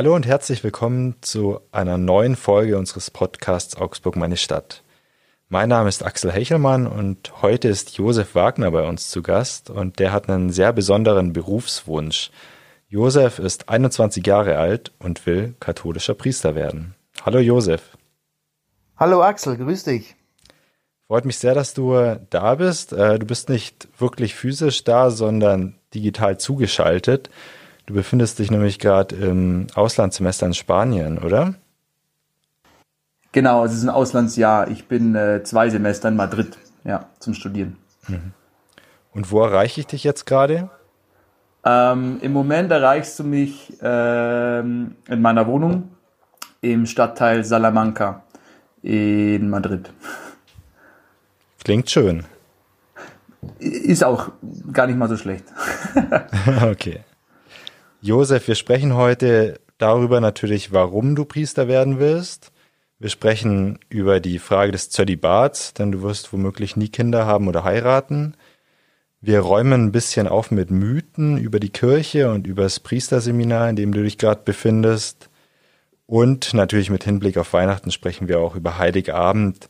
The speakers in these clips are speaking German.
Hallo und herzlich willkommen zu einer neuen Folge unseres Podcasts Augsburg meine Stadt. Mein Name ist Axel Hechelmann und heute ist Josef Wagner bei uns zu Gast und der hat einen sehr besonderen Berufswunsch. Josef ist 21 Jahre alt und will katholischer Priester werden. Hallo Josef. Hallo Axel, grüß dich. Freut mich sehr, dass du da bist. Äh, du bist nicht wirklich physisch da, sondern digital zugeschaltet. Du befindest dich nämlich gerade im Auslandssemester in Spanien, oder? Genau, es ist ein Auslandsjahr. Ich bin äh, zwei Semester in Madrid, ja, zum Studieren. Mhm. Und wo erreiche ich dich jetzt gerade? Ähm, Im Moment erreichst du mich ähm, in meiner Wohnung im Stadtteil Salamanca in Madrid. Klingt schön. Ist auch gar nicht mal so schlecht. okay. Josef, wir sprechen heute darüber natürlich, warum du Priester werden willst. Wir sprechen über die Frage des Zölibats, denn du wirst womöglich nie Kinder haben oder heiraten. Wir räumen ein bisschen auf mit Mythen über die Kirche und über das Priesterseminar, in dem du dich gerade befindest. Und natürlich mit Hinblick auf Weihnachten sprechen wir auch über Heiligabend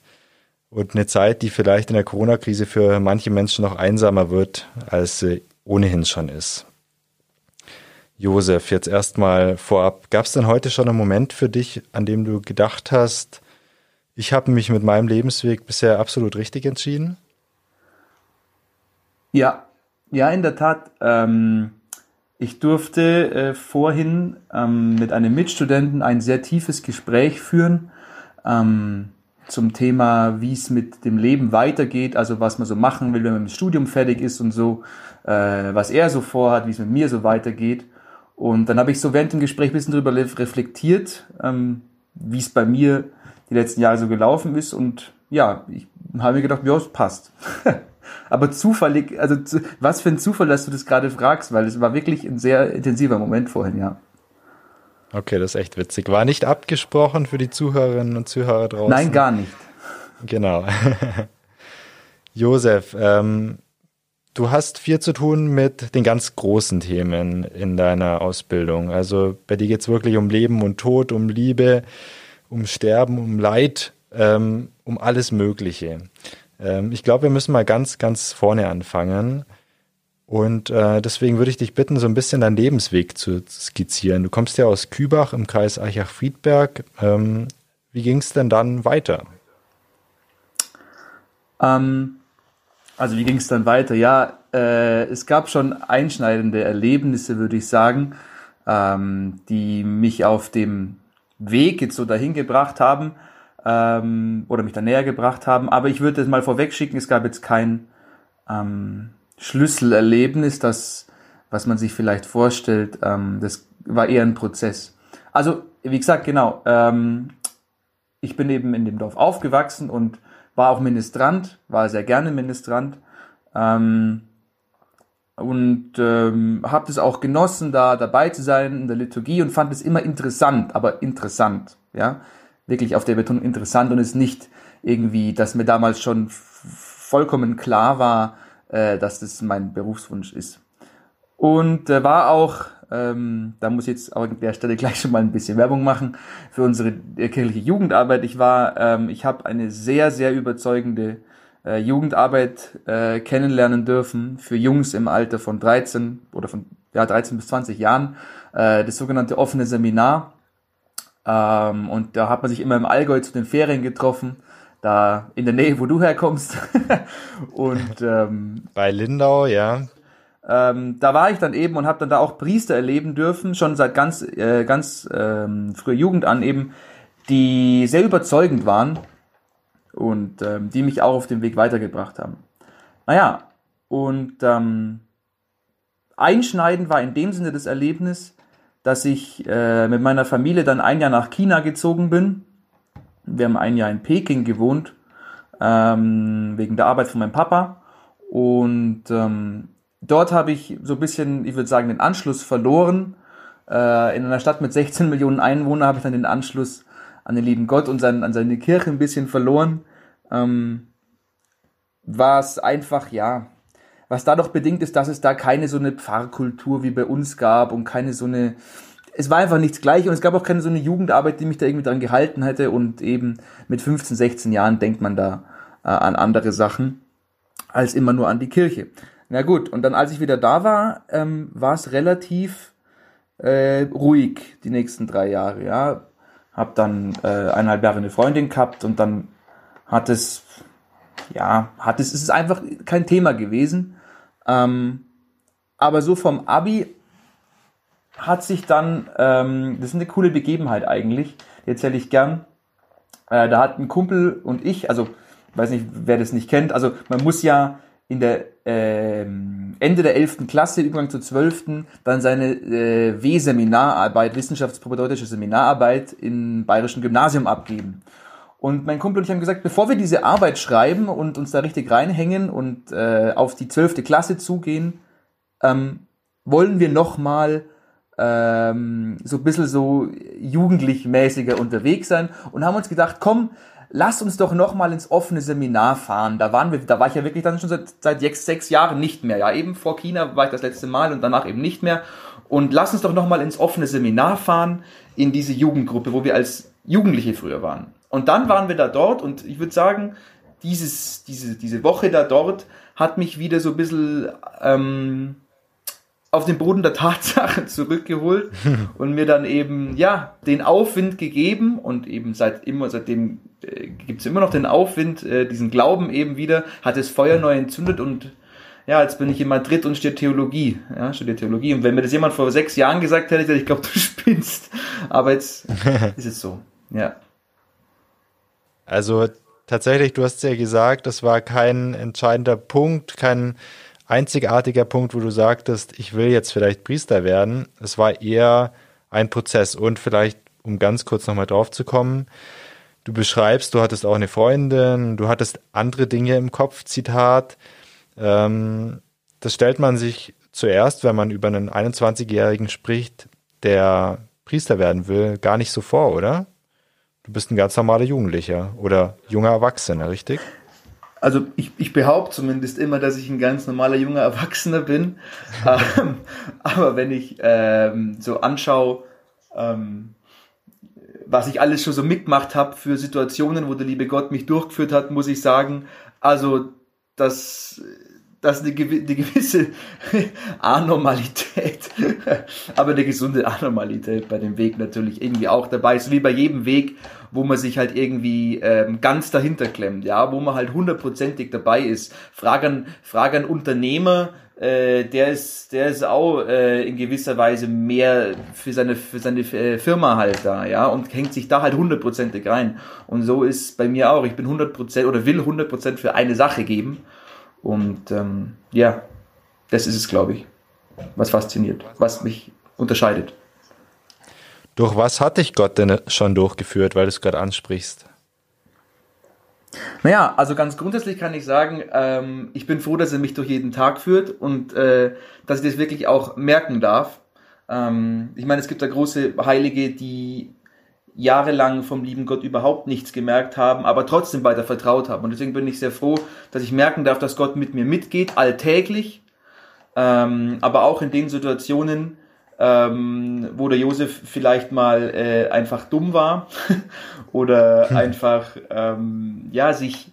und eine Zeit, die vielleicht in der Corona-Krise für manche Menschen noch einsamer wird, als sie ohnehin schon ist. Josef, jetzt erstmal vorab, gab es denn heute schon einen Moment für dich, an dem du gedacht hast, ich habe mich mit meinem Lebensweg bisher absolut richtig entschieden? Ja, ja, in der Tat. Ähm, ich durfte äh, vorhin ähm, mit einem Mitstudenten ein sehr tiefes Gespräch führen ähm, zum Thema, wie es mit dem Leben weitergeht, also was man so machen will, wenn man mit dem Studium fertig ist und so, äh, was er so vorhat, wie es mit mir so weitergeht. Und dann habe ich so während dem Gespräch ein bisschen darüber reflektiert, ähm, wie es bei mir die letzten Jahre so gelaufen ist. Und ja, ich habe mir gedacht, ja, es passt. Aber zufällig, also was für ein Zufall, dass du das gerade fragst, weil es war wirklich ein sehr intensiver Moment vorhin, ja. Okay, das ist echt witzig. War nicht abgesprochen für die Zuhörerinnen und Zuhörer draußen? Nein, gar nicht. Genau. Josef, ähm, Du hast viel zu tun mit den ganz großen Themen in deiner Ausbildung. Also bei dir geht es wirklich um Leben und Tod, um Liebe, um Sterben, um Leid, ähm, um alles Mögliche. Ähm, ich glaube, wir müssen mal ganz, ganz vorne anfangen. Und äh, deswegen würde ich dich bitten, so ein bisschen deinen Lebensweg zu skizzieren. Du kommst ja aus Kübach im Kreis Eichach-Friedberg. Ähm, wie ging es denn dann weiter? Ähm, also wie ging es dann weiter? Ja, äh, es gab schon einschneidende Erlebnisse, würde ich sagen, ähm, die mich auf dem Weg jetzt so dahin gebracht haben ähm, oder mich da näher gebracht haben. Aber ich würde es mal vorweg schicken, es gab jetzt kein ähm, Schlüsselerlebnis, das, was man sich vielleicht vorstellt. Ähm, das war eher ein Prozess. Also, wie gesagt, genau. Ähm, ich bin eben in dem Dorf aufgewachsen und war auch Ministrant, war sehr gerne Ministrant. Ähm, und ähm, habe es auch genossen, da dabei zu sein in der Liturgie und fand es immer interessant, aber interessant, ja, wirklich auf der Betonung interessant und es nicht irgendwie, dass mir damals schon vollkommen klar war, äh, dass das mein Berufswunsch ist. Und äh, war auch ähm, da muss ich jetzt auch an der Stelle gleich schon mal ein bisschen Werbung machen für unsere äh, kirchliche Jugendarbeit. Ich war, ähm, ich habe eine sehr, sehr überzeugende äh, Jugendarbeit äh, kennenlernen dürfen für Jungs im Alter von 13 oder von ja, 13 bis 20 Jahren. Äh, das sogenannte offene Seminar. Ähm, und da hat man sich immer im Allgäu zu den Ferien getroffen da in der Nähe, wo du herkommst. und ähm, bei Lindau, ja. Ähm, da war ich dann eben und habe dann da auch Priester erleben dürfen, schon seit ganz, äh, ganz ähm, früher Jugend an eben, die sehr überzeugend waren und ähm, die mich auch auf dem Weg weitergebracht haben. Naja, und ähm, einschneidend war in dem Sinne das Erlebnis, dass ich äh, mit meiner Familie dann ein Jahr nach China gezogen bin. Wir haben ein Jahr in Peking gewohnt, ähm, wegen der Arbeit von meinem Papa. Und ähm, dort habe ich so ein bisschen, ich würde sagen, den Anschluss verloren. Äh, in einer Stadt mit 16 Millionen Einwohnern habe ich dann den Anschluss an den lieben Gott und an seine Kirche ein bisschen verloren. Ähm, war es einfach, ja, was dadurch bedingt ist, dass es da keine so eine Pfarrkultur wie bei uns gab und keine so eine es war einfach nichts Gleiches und es gab auch keine so eine Jugendarbeit, die mich da irgendwie dran gehalten hätte und eben mit 15, 16 Jahren denkt man da äh, an andere Sachen als immer nur an die Kirche. Na gut, und dann als ich wieder da war, ähm, war es relativ äh, ruhig die nächsten drei Jahre, ja. Hab dann äh, eineinhalb Jahre eine Freundin gehabt und dann hat es, ja, hat es, es ist einfach kein Thema gewesen. Ähm, aber so vom Abi hat sich dann, ähm, das ist eine coole Begebenheit eigentlich, die erzähle ich gern. Äh, da hat ein Kumpel und ich, also weiß nicht, wer das nicht kennt, also man muss ja in der äh, Ende der 11. Klasse, Übergang zur 12. dann seine äh, W-Seminararbeit, wissenschaftspropatriotische Seminararbeit im Bayerischen Gymnasium abgeben. Und mein Kumpel und ich haben gesagt, bevor wir diese Arbeit schreiben und uns da richtig reinhängen und äh, auf die 12. Klasse zugehen, ähm, wollen wir nochmal ähm, so ein bisschen so jugendlich mäßiger unterwegs sein und haben uns gedacht, komm, lass uns doch nochmal ins offene Seminar fahren. Da waren wir, da war ich ja wirklich dann schon seit, seit sechs, sechs Jahren nicht mehr. Ja, eben vor China war ich das letzte Mal und danach eben nicht mehr. Und lass uns doch nochmal ins offene Seminar fahren, in diese Jugendgruppe, wo wir als Jugendliche früher waren. Und dann waren wir da dort und ich würde sagen, dieses, diese, diese Woche da dort hat mich wieder so ein bisschen ähm, auf den Boden der Tatsache zurückgeholt und mir dann eben ja den Aufwind gegeben und eben seit immer seitdem äh, gibt es immer noch den Aufwind äh, diesen Glauben eben wieder hat das Feuer neu entzündet und ja jetzt bin ich in Madrid und studiere Theologie ja studiere Theologie und wenn mir das jemand vor sechs Jahren gesagt hätte ich glaube du spinnst aber jetzt ist es so ja also tatsächlich du hast ja gesagt das war kein entscheidender Punkt kein einzigartiger Punkt, wo du sagtest, ich will jetzt vielleicht Priester werden. Es war eher ein Prozess. Und vielleicht, um ganz kurz nochmal drauf zu kommen, du beschreibst, du hattest auch eine Freundin, du hattest andere Dinge im Kopf, Zitat. Ähm, das stellt man sich zuerst, wenn man über einen 21-Jährigen spricht, der Priester werden will, gar nicht so vor, oder? Du bist ein ganz normaler Jugendlicher oder junger Erwachsener, richtig? also ich, ich behaupte zumindest immer, dass ich ein ganz normaler junger Erwachsener bin. ähm, aber wenn ich ähm, so anschaue, ähm, was ich alles schon so mitgemacht habe für Situationen, wo der liebe Gott mich durchgeführt hat, muss ich sagen, also das dass eine, eine gewisse Anormalität, aber eine gesunde Anormalität bei dem Weg natürlich irgendwie auch dabei. Ist, wie bei jedem Weg, wo man sich halt irgendwie ähm, ganz dahinter klemmt, ja, wo man halt hundertprozentig dabei ist. Frag an, frag an Unternehmer, äh, der ist, der ist auch äh, in gewisser Weise mehr für seine, für seine äh, Firma halt da, ja, und hängt sich da halt hundertprozentig rein. Und so ist bei mir auch. Ich bin hundertprozent oder will hundertprozent für eine Sache geben und ähm, ja, das ist es, glaube ich, was fasziniert, was mich unterscheidet. Durch was hat dich Gott denn schon durchgeführt, weil du es gerade ansprichst? Naja, also ganz grundsätzlich kann ich sagen, ähm, ich bin froh, dass er mich durch jeden Tag führt und äh, dass ich das wirklich auch merken darf. Ähm, ich meine, es gibt da große Heilige, die jahrelang vom lieben Gott überhaupt nichts gemerkt haben, aber trotzdem weiter vertraut haben. Und deswegen bin ich sehr froh, dass ich merken darf, dass Gott mit mir mitgeht, alltäglich, ähm, aber auch in den Situationen, ähm, wo der Josef vielleicht mal äh, einfach dumm war oder hm. einfach ähm, ja sich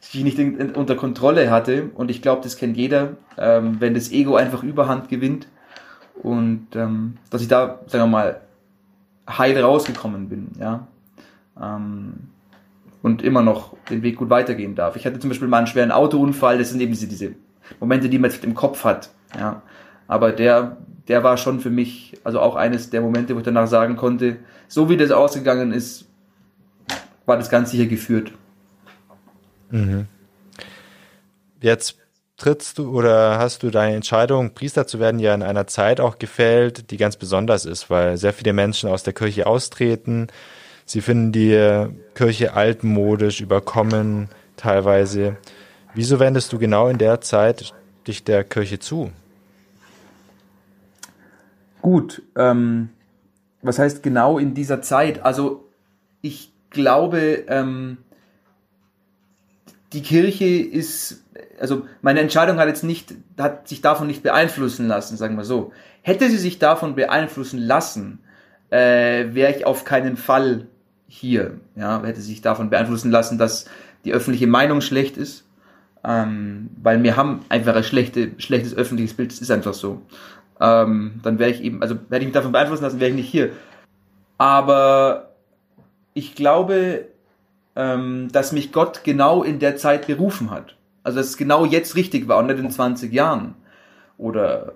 sich nicht in, in, unter Kontrolle hatte. Und ich glaube, das kennt jeder, ähm, wenn das Ego einfach Überhand gewinnt. Und ähm, dass ich da, sagen wir mal, heil rausgekommen bin, ja. Ähm, und immer noch den Weg gut weitergehen darf. Ich hatte zum Beispiel mal einen schweren Autounfall, das sind eben diese, diese Momente, die man jetzt im Kopf hat, ja. Aber der, der war schon für mich, also auch eines der Momente, wo ich danach sagen konnte, so wie das ausgegangen ist, war das ganz sicher geführt. Mhm. Jetzt trittst du oder hast du deine Entscheidung, Priester zu werden, ja in einer Zeit auch gefällt, die ganz besonders ist, weil sehr viele Menschen aus der Kirche austreten. Sie finden die Kirche altmodisch, überkommen teilweise. Wieso wendest du genau in der Zeit dich der Kirche zu? Gut, ähm, was heißt genau in dieser Zeit? Also ich glaube, ähm, die Kirche ist also meine Entscheidung hat jetzt nicht, hat sich davon nicht beeinflussen lassen, sagen wir so. Hätte sie sich davon beeinflussen lassen, äh, wäre ich auf keinen Fall hier. Ja, hätte sich davon beeinflussen lassen, dass die öffentliche Meinung schlecht ist. Ähm, weil wir haben einfach ein schlechte, schlechtes öffentliches Bild, das ist einfach so. Ähm, dann wäre ich eben, also hätte ich mich davon beeinflussen lassen, wäre ich nicht hier. Aber ich glaube, ähm, dass mich Gott genau in der Zeit berufen hat. Also dass es genau jetzt richtig war und nicht in 20 Jahren oder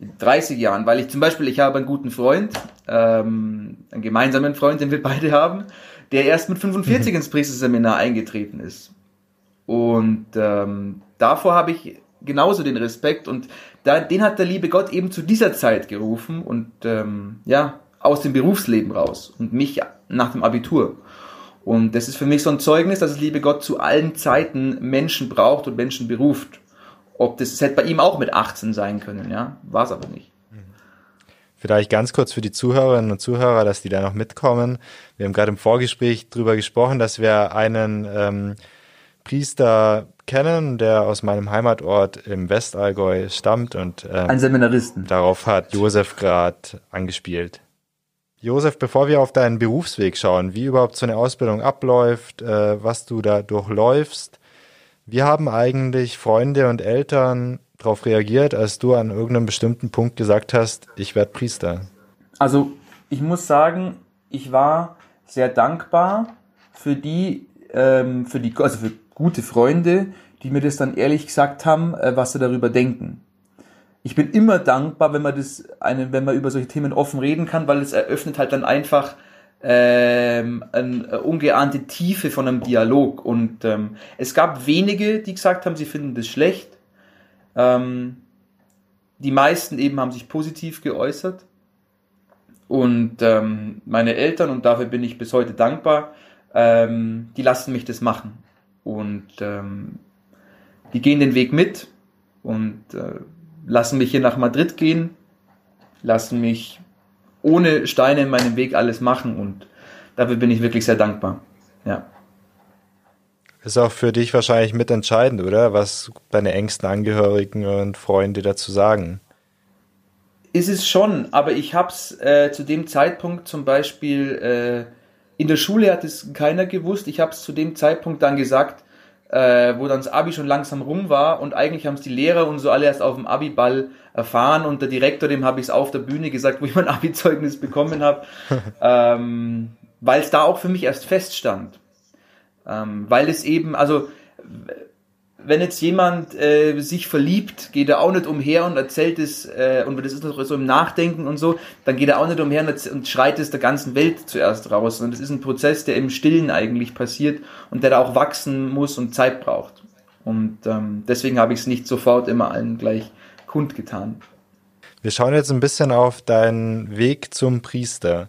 in 30 Jahren, weil ich zum Beispiel, ich habe einen guten Freund, ähm, einen gemeinsamen Freund, den wir beide haben, der erst mit 45 mhm. ins Priesterseminar eingetreten ist. Und ähm, davor habe ich genauso den Respekt und da, den hat der liebe Gott eben zu dieser Zeit gerufen und ähm, ja, aus dem Berufsleben raus und mich nach dem Abitur. Und das ist für mich so ein Zeugnis, dass es liebe Gott zu allen Zeiten Menschen braucht und Menschen beruft. Ob das, das hätte bei ihm auch mit 18 sein können, ja, war es aber nicht. Vielleicht ganz kurz für die Zuhörerinnen und Zuhörer, dass die da noch mitkommen. Wir haben gerade im Vorgespräch drüber gesprochen, dass wir einen ähm, Priester kennen, der aus meinem Heimatort im Westallgäu stammt und ähm, ein Seminaristen. Darauf hat Josef gerade angespielt. Josef, bevor wir auf deinen Berufsweg schauen, wie überhaupt so eine Ausbildung abläuft, äh, was du da durchläufst, wie haben eigentlich Freunde und Eltern darauf reagiert, als du an irgendeinem bestimmten Punkt gesagt hast, ich werde Priester? Also ich muss sagen, ich war sehr dankbar für die, ähm, für die, also für gute Freunde, die mir das dann ehrlich gesagt haben, äh, was sie darüber denken ich bin immer dankbar, wenn man das, eine, wenn man über solche Themen offen reden kann, weil es eröffnet halt dann einfach ähm, eine ungeahnte Tiefe von einem Dialog. Und ähm, es gab wenige, die gesagt haben, sie finden das schlecht. Ähm, die meisten eben haben sich positiv geäußert. Und ähm, meine Eltern, und dafür bin ich bis heute dankbar, ähm, die lassen mich das machen. Und ähm, die gehen den Weg mit. Und äh, lassen mich hier nach Madrid gehen, lassen mich ohne Steine in meinem Weg alles machen und dafür bin ich wirklich sehr dankbar. Ja. Ist auch für dich wahrscheinlich mitentscheidend, oder? Was deine engsten Angehörigen und Freunde dazu sagen. Ist es schon, aber ich habe es äh, zu dem Zeitpunkt zum Beispiel äh, in der Schule hat es keiner gewusst. Ich habe es zu dem Zeitpunkt dann gesagt, äh, wo dann das Abi schon langsam rum war und eigentlich haben es die Lehrer und so alle erst auf dem Abi-Ball erfahren und der Direktor, dem habe ich es auf der Bühne gesagt, wo ich mein Abi-Zeugnis bekommen habe, ähm, weil es da auch für mich erst feststand. Ähm, weil es eben, also wenn jetzt jemand äh, sich verliebt, geht er auch nicht umher und erzählt es, äh, und das ist noch so im Nachdenken und so, dann geht er auch nicht umher und, und schreit es der ganzen Welt zuerst raus, sondern das ist ein Prozess, der im Stillen eigentlich passiert und der da auch wachsen muss und Zeit braucht. Und ähm, deswegen habe ich es nicht sofort immer allen gleich kundgetan. Wir schauen jetzt ein bisschen auf deinen Weg zum Priester.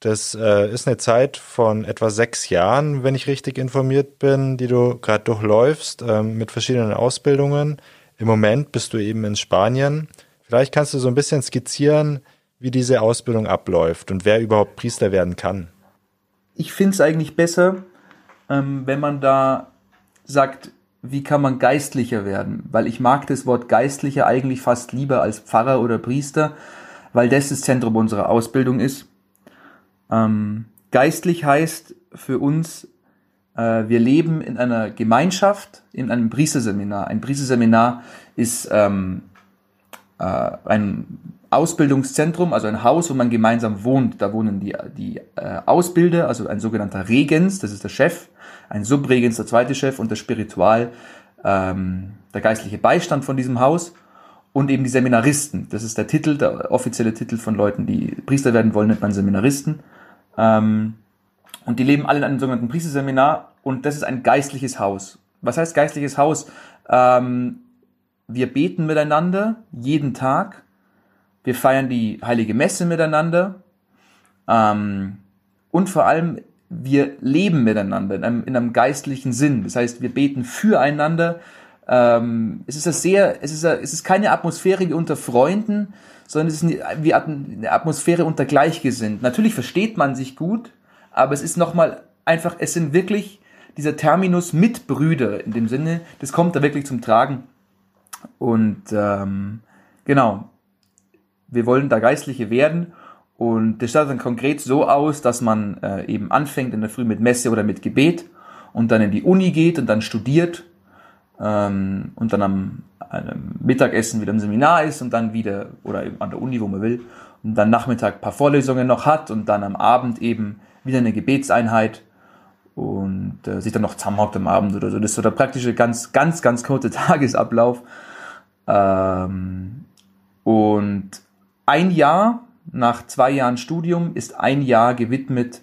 Das äh, ist eine Zeit von etwa sechs Jahren, wenn ich richtig informiert bin, die du gerade durchläufst ähm, mit verschiedenen Ausbildungen. Im Moment bist du eben in Spanien. Vielleicht kannst du so ein bisschen skizzieren, wie diese Ausbildung abläuft und wer überhaupt Priester werden kann. Ich finde es eigentlich besser, ähm, wenn man da sagt, wie kann man geistlicher werden? Weil ich mag das Wort geistlicher eigentlich fast lieber als Pfarrer oder Priester, weil das das Zentrum unserer Ausbildung ist. Ähm, geistlich heißt für uns, äh, wir leben in einer Gemeinschaft, in einem Priesterseminar. Ein Priesterseminar ist ähm, äh, ein Ausbildungszentrum, also ein Haus, wo man gemeinsam wohnt. Da wohnen die, die äh, Ausbilder, also ein sogenannter Regens, das ist der Chef, ein Subregens, der zweite Chef und der Spiritual, ähm, der geistliche Beistand von diesem Haus und eben die Seminaristen. Das ist der Titel, der offizielle Titel von Leuten, die Priester werden wollen, nennt man Seminaristen. Ähm, und die leben alle in einem sogenannten Priesterseminar und das ist ein geistliches Haus. Was heißt geistliches Haus? Ähm, wir beten miteinander jeden Tag. Wir feiern die heilige Messe miteinander. Ähm, und vor allem, wir leben miteinander in einem, in einem geistlichen Sinn. Das heißt, wir beten füreinander. Ähm, es ist sehr, es ist, es ist keine Atmosphäre wie unter Freunden, sondern es ist eine Atmosphäre unter Gleichgesinnten. Natürlich versteht man sich gut, aber es ist nochmal einfach, es sind wirklich dieser Terminus Mitbrüder in dem Sinne, das kommt da wirklich zum Tragen. Und ähm, genau, wir wollen da Geistliche werden Und das schaut dann konkret so aus, dass man äh, eben anfängt in der Früh mit Messe oder mit Gebet und dann in die Uni geht und dann studiert ähm, und dann am, am Mittagessen wieder im Seminar ist und dann wieder oder an der Uni, wo man will, und dann Nachmittag ein paar Vorlesungen noch hat und dann am Abend eben wieder eine Gebetseinheit und äh, sich dann noch zusammenhockt am Abend oder so. Das ist so der praktische ganz, ganz, ganz kurze Tagesablauf. Ähm, und ein Jahr nach zwei Jahren Studium ist ein Jahr gewidmet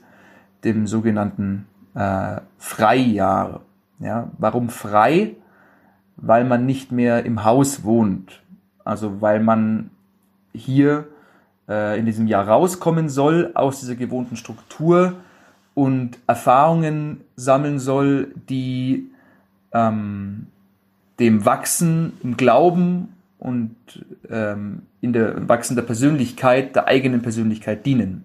dem sogenannten äh, Freijahr. Ja, warum frei? Weil man nicht mehr im Haus wohnt. Also weil man hier äh, in diesem Jahr rauskommen soll aus dieser gewohnten Struktur und Erfahrungen sammeln soll, die ähm, dem Wachsen im Glauben und ähm, in der Wachsen der Persönlichkeit, der eigenen Persönlichkeit dienen.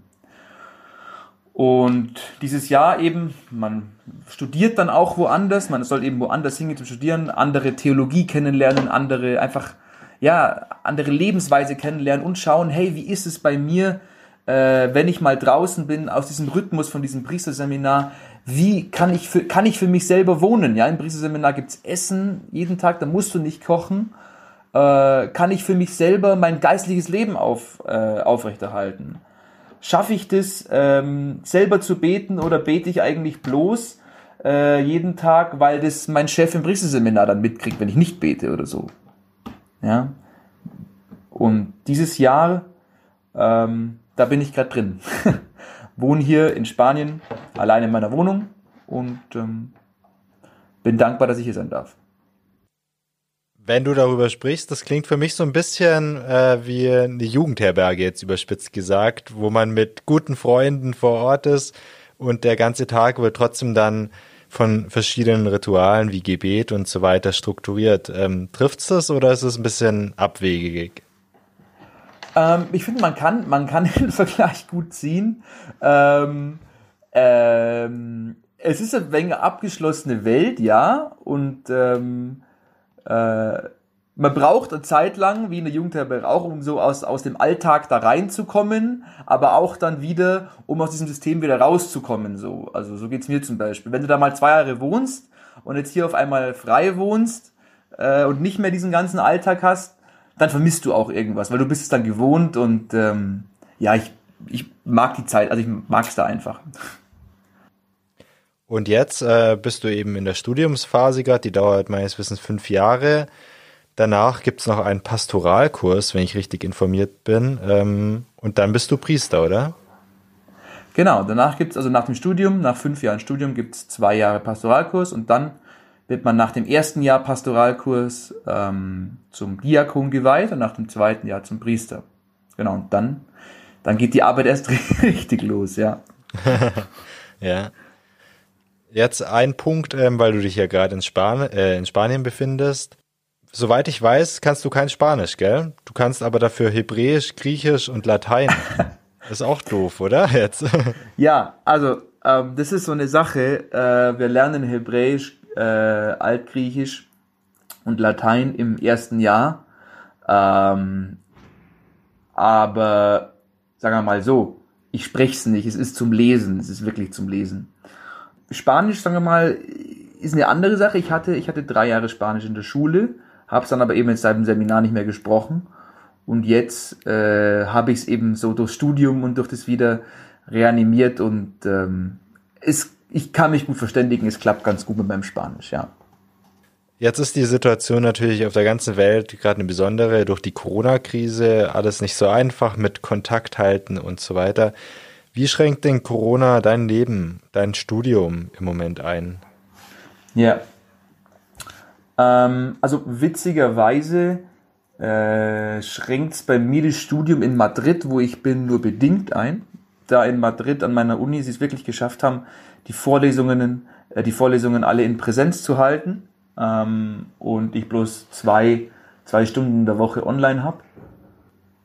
Und dieses Jahr eben, man studiert dann auch woanders, man soll eben woanders hingehen zum Studieren, andere Theologie kennenlernen, andere einfach, ja, andere Lebensweise kennenlernen und schauen, hey, wie ist es bei mir, äh, wenn ich mal draußen bin, aus diesem Rhythmus von diesem Priesterseminar, wie kann ich für, kann ich für mich selber wohnen? Ja, im Priesterseminar gibt's Essen jeden Tag, da musst du nicht kochen. Äh, kann ich für mich selber mein geistliches Leben auf, äh, aufrechterhalten? Schaffe ich das, ähm, selber zu beten oder bete ich eigentlich bloß äh, jeden Tag, weil das mein Chef im Priesterseminar dann mitkriegt, wenn ich nicht bete oder so? Ja. Und dieses Jahr, ähm, da bin ich gerade drin. Wohne hier in Spanien, allein in meiner Wohnung und ähm, bin dankbar, dass ich hier sein darf. Wenn du darüber sprichst, das klingt für mich so ein bisschen äh, wie eine Jugendherberge, jetzt überspitzt gesagt, wo man mit guten Freunden vor Ort ist und der ganze Tag wird trotzdem dann von verschiedenen Ritualen wie Gebet und so weiter strukturiert. Ähm, trifft's das oder ist es ein bisschen abwegig? Ähm, ich finde, man kann, man kann den Vergleich gut ziehen. Ähm, ähm, es ist eine wenig abgeschlossene Welt, ja, und ähm, äh, man braucht eine Zeit lang, wie eine Jugendherberge auch, um so aus, aus dem Alltag da reinzukommen, aber auch dann wieder, um aus diesem System wieder rauszukommen. So. Also so geht's mir zum Beispiel. Wenn du da mal zwei Jahre wohnst und jetzt hier auf einmal frei wohnst äh, und nicht mehr diesen ganzen Alltag hast, dann vermisst du auch irgendwas, weil du bist es dann gewohnt und ähm, ja, ich, ich mag die Zeit, also ich mag es da einfach. Und jetzt äh, bist du eben in der Studiumsphase gerade, die dauert meines Wissens fünf Jahre. Danach gibt's noch einen Pastoralkurs, wenn ich richtig informiert bin. Ähm, und dann bist du Priester, oder? Genau, danach gibt's also nach dem Studium, nach fünf Jahren Studium gibt's zwei Jahre Pastoralkurs und dann wird man nach dem ersten Jahr Pastoralkurs ähm, zum Diakon geweiht und nach dem zweiten Jahr zum Priester. Genau, und dann, dann geht die Arbeit erst richtig los, ja. ja. Jetzt ein Punkt, ähm, weil du dich ja gerade in, Span äh, in Spanien befindest. Soweit ich weiß, kannst du kein Spanisch, gell? Du kannst aber dafür Hebräisch, Griechisch und Latein. ist auch doof, oder? Jetzt. ja, also ähm, das ist so eine Sache. Äh, wir lernen Hebräisch, äh, Altgriechisch und Latein im ersten Jahr. Ähm, aber sagen wir mal so, ich spreche es nicht. Es ist zum Lesen. Es ist wirklich zum Lesen. Spanisch, sagen wir mal, ist eine andere Sache. Ich hatte, ich hatte drei Jahre Spanisch in der Schule, habe es dann aber eben jetzt seit dem Seminar nicht mehr gesprochen. Und jetzt äh, habe ich es eben so durch Studium und durch das wieder reanimiert und ähm, es, ich kann mich gut verständigen, es klappt ganz gut mit meinem Spanisch, ja. Jetzt ist die Situation natürlich auf der ganzen Welt gerade eine besondere durch die Corona-Krise, alles nicht so einfach mit Kontakt halten und so weiter. Wie schränkt denn Corona dein Leben, dein Studium im Moment ein? Ja. Ähm, also witzigerweise äh, schränkt es bei mir das Studium in Madrid, wo ich bin, nur bedingt ein. Da in Madrid an meiner Uni sie es wirklich geschafft haben, die Vorlesungen, äh, die Vorlesungen alle in Präsenz zu halten ähm, und ich bloß zwei, zwei Stunden in der Woche online habe.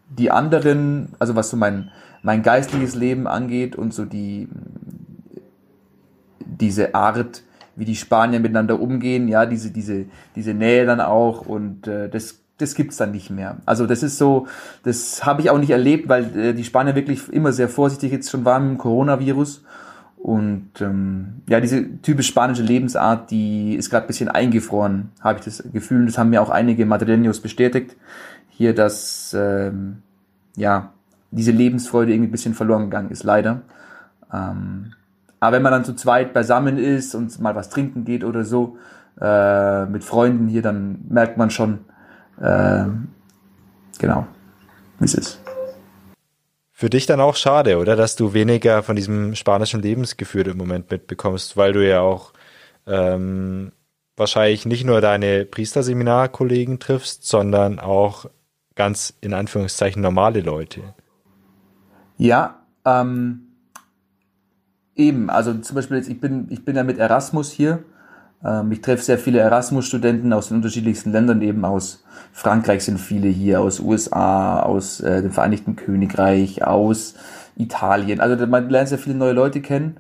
Die anderen, also was so mein mein geistliches Leben angeht und so die diese Art, wie die Spanier miteinander umgehen, ja, diese diese diese Nähe dann auch und äh, das das gibt's dann nicht mehr. Also das ist so, das habe ich auch nicht erlebt, weil äh, die Spanier wirklich immer sehr vorsichtig jetzt schon waren mit dem Coronavirus. Und ähm, ja, diese typisch spanische Lebensart, die ist gerade bisschen eingefroren, habe ich das Gefühl. Das haben mir auch einige Madrileños bestätigt. Hier, dass ähm, ja diese Lebensfreude irgendwie ein bisschen verloren gegangen ist, leider. Ähm, aber wenn man dann zu zweit beisammen ist und mal was trinken geht oder so, äh, mit Freunden hier, dann merkt man schon, äh, genau, wie es ist. Für dich dann auch schade, oder? Dass du weniger von diesem spanischen Lebensgefühl im Moment mitbekommst, weil du ja auch ähm, wahrscheinlich nicht nur deine Priesterseminarkollegen triffst, sondern auch ganz in Anführungszeichen normale Leute. Ja, ähm, eben, also zum Beispiel jetzt, ich bin, ich bin ja mit Erasmus hier ähm, ich treffe sehr viele Erasmus-Studenten aus den unterschiedlichsten Ländern, eben aus Frankreich sind viele hier, aus USA, aus äh, dem Vereinigten Königreich, aus Italien. Also man lernt sehr viele neue Leute kennen.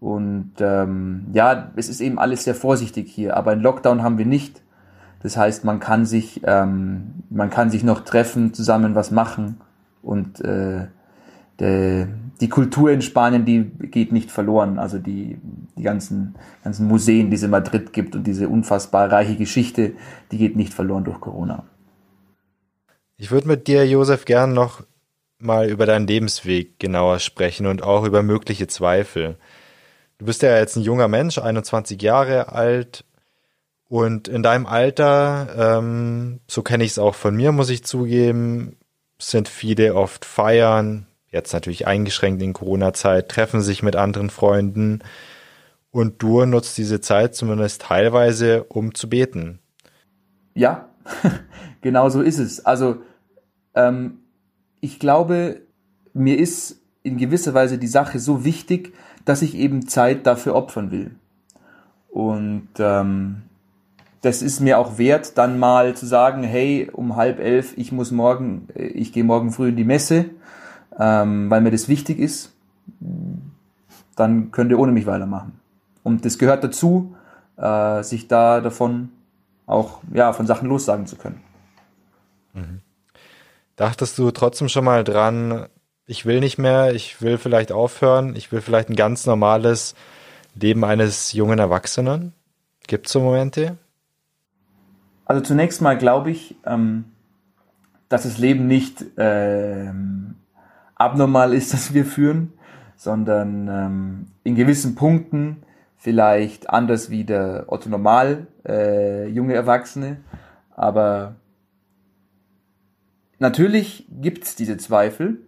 Und ähm, ja, es ist eben alles sehr vorsichtig hier, aber ein Lockdown haben wir nicht. Das heißt, man kann sich, ähm, man kann sich noch treffen, zusammen was machen und äh, die Kultur in Spanien, die geht nicht verloren. Also die, die ganzen, ganzen Museen, die es in Madrid gibt und diese unfassbar reiche Geschichte, die geht nicht verloren durch Corona. Ich würde mit dir, Josef, gern noch mal über deinen Lebensweg genauer sprechen und auch über mögliche Zweifel. Du bist ja jetzt ein junger Mensch, 21 Jahre alt, und in deinem Alter, ähm, so kenne ich es auch von mir, muss ich zugeben, sind viele oft feiern, jetzt natürlich eingeschränkt in Corona-Zeit, treffen sich mit anderen Freunden und du nutzt diese Zeit zumindest teilweise, um zu beten. Ja, genau so ist es. Also ähm, ich glaube, mir ist in gewisser Weise die Sache so wichtig, dass ich eben Zeit dafür opfern will. Und ähm, das ist mir auch wert, dann mal zu sagen, hey, um halb elf, ich muss morgen, äh, ich gehe morgen früh in die Messe ähm, weil mir das wichtig ist, dann könnt ihr ohne mich weitermachen. Und das gehört dazu, äh, sich da davon auch ja, von Sachen lossagen zu können. Mhm. Dachtest du trotzdem schon mal dran, ich will nicht mehr, ich will vielleicht aufhören, ich will vielleicht ein ganz normales Leben eines jungen Erwachsenen? Gibt es so Momente? Also zunächst mal glaube ich, ähm, dass das Leben nicht ähm, abnormal ist, dass wir führen, sondern ähm, in gewissen Punkten vielleicht anders wie der Otto Normal, äh, junge Erwachsene. Aber natürlich gibt's diese Zweifel.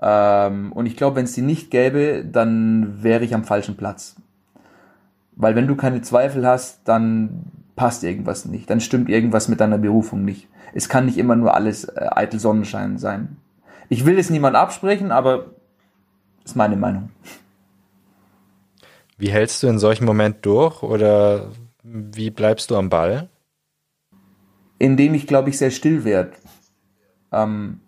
Ähm, und ich glaube, wenn es die nicht gäbe, dann wäre ich am falschen Platz. Weil wenn du keine Zweifel hast, dann passt irgendwas nicht. Dann stimmt irgendwas mit deiner Berufung nicht. Es kann nicht immer nur alles äh, eitel Sonnenschein sein. Ich will es niemand absprechen, aber ist meine Meinung. Wie hältst du in solchen Momenten durch oder wie bleibst du am Ball? Indem ich, glaube ich, sehr still werde. Ähm,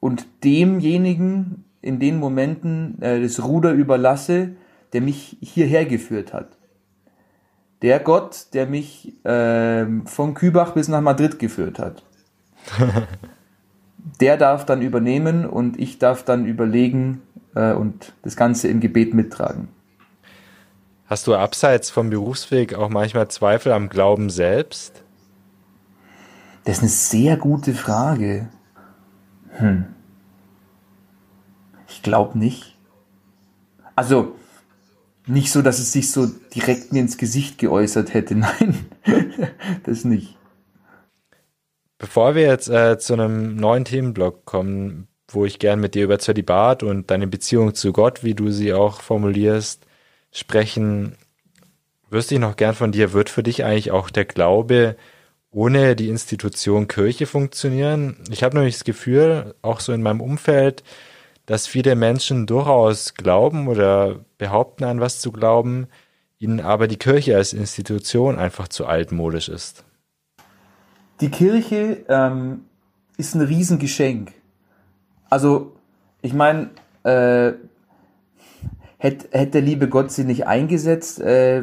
und demjenigen in den Momenten äh, das Ruder überlasse, der mich hierher geführt hat. Der Gott, der mich äh, von Kübach bis nach Madrid geführt hat. der darf dann übernehmen und ich darf dann überlegen äh, und das Ganze im Gebet mittragen. Hast du abseits vom Berufsweg auch manchmal Zweifel am Glauben selbst? Das ist eine sehr gute Frage. Hm. Ich glaube nicht. Also, nicht so, dass es sich so direkt mir ins Gesicht geäußert hätte. Nein, das nicht. Bevor wir jetzt äh, zu einem neuen Themenblock kommen, wo ich gern mit dir über Zölibat und deine Beziehung zu Gott, wie du sie auch formulierst, sprechen, wüsste ich noch gern von dir, wird für dich eigentlich auch der Glaube ohne die Institution Kirche funktionieren? Ich habe nämlich das Gefühl, auch so in meinem Umfeld, dass viele Menschen durchaus glauben oder behaupten an was zu glauben, ihnen aber die Kirche als Institution einfach zu altmodisch ist die Kirche ähm, ist ein Riesengeschenk. Also, ich meine, äh, hätte hätt der liebe Gott sie nicht eingesetzt äh,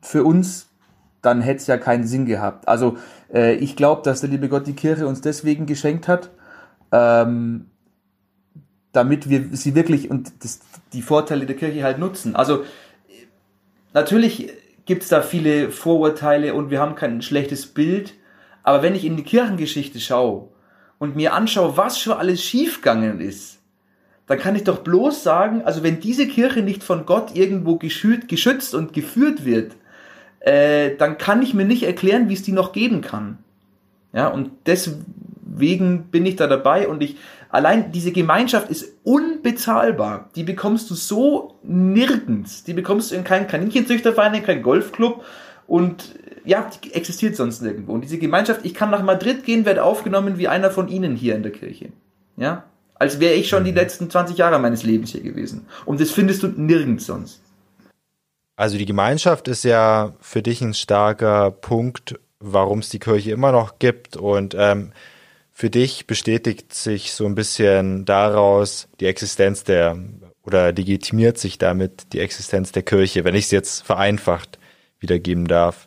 für uns, dann hätte es ja keinen Sinn gehabt. Also äh, ich glaube, dass der liebe Gott die Kirche uns deswegen geschenkt hat, ähm, damit wir sie wirklich und das, die Vorteile der Kirche halt nutzen. Also natürlich gibt es da viele Vorurteile und wir haben kein schlechtes Bild, aber wenn ich in die Kirchengeschichte schaue und mir anschaue, was schon alles schiefgegangen ist, dann kann ich doch bloß sagen, also wenn diese Kirche nicht von Gott irgendwo geschützt und geführt wird, äh, dann kann ich mir nicht erklären, wie es die noch geben kann. Ja, und deswegen bin ich da dabei und ich, allein diese Gemeinschaft ist unbezahlbar. Die bekommst du so nirgends. Die bekommst du in keinem Kaninchenzüchterverein, in keinem Golfclub und ja, die existiert sonst nirgendwo. Und diese Gemeinschaft, ich kann nach Madrid gehen, werde aufgenommen wie einer von Ihnen hier in der Kirche. Ja, als wäre ich schon die mhm. letzten 20 Jahre meines Lebens hier gewesen. Und das findest du nirgends sonst. Also die Gemeinschaft ist ja für dich ein starker Punkt, warum es die Kirche immer noch gibt. Und ähm, für dich bestätigt sich so ein bisschen daraus die Existenz der oder legitimiert sich damit die Existenz der Kirche, wenn ich es jetzt vereinfacht wiedergeben darf.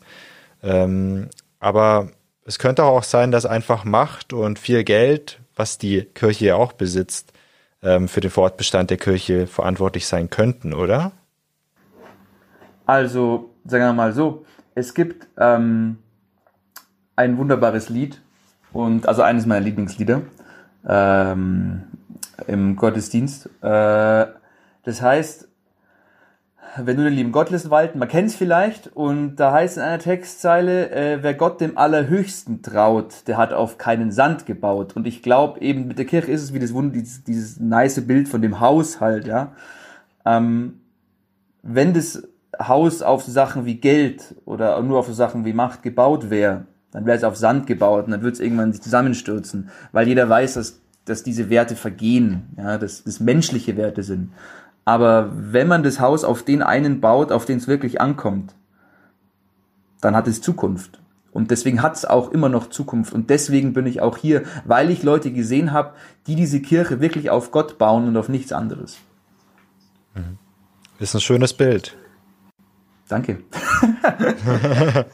Ähm, aber es könnte auch sein, dass einfach Macht und viel Geld was die Kirche ja auch besitzt, ähm, für den Fortbestand der Kirche verantwortlich sein könnten, oder? Also, sagen wir mal so, es gibt ähm, ein wunderbares Lied und also eines meiner Lieblingslieder ähm, im Gottesdienst. Äh, das heißt, wenn du den lieben Gott lässt walten, man kennt es vielleicht, und da heißt in einer Textzeile, äh, wer Gott dem Allerhöchsten traut, der hat auf keinen Sand gebaut. Und ich glaube, eben mit der Kirche ist es wie das Wunder, dieses, dieses nice Bild von dem Haus halt, ja. Ähm, wenn das Haus auf so Sachen wie Geld oder nur auf so Sachen wie Macht gebaut wäre, dann wäre es auf Sand gebaut und dann wird es irgendwann sich zusammenstürzen, weil jeder weiß, dass, dass diese Werte vergehen, ja, dass das menschliche Werte sind. Aber wenn man das Haus auf den einen baut, auf den es wirklich ankommt, dann hat es Zukunft. Und deswegen hat es auch immer noch Zukunft. Und deswegen bin ich auch hier, weil ich Leute gesehen habe, die diese Kirche wirklich auf Gott bauen und auf nichts anderes. Mhm. Ist ein schönes Bild. Danke.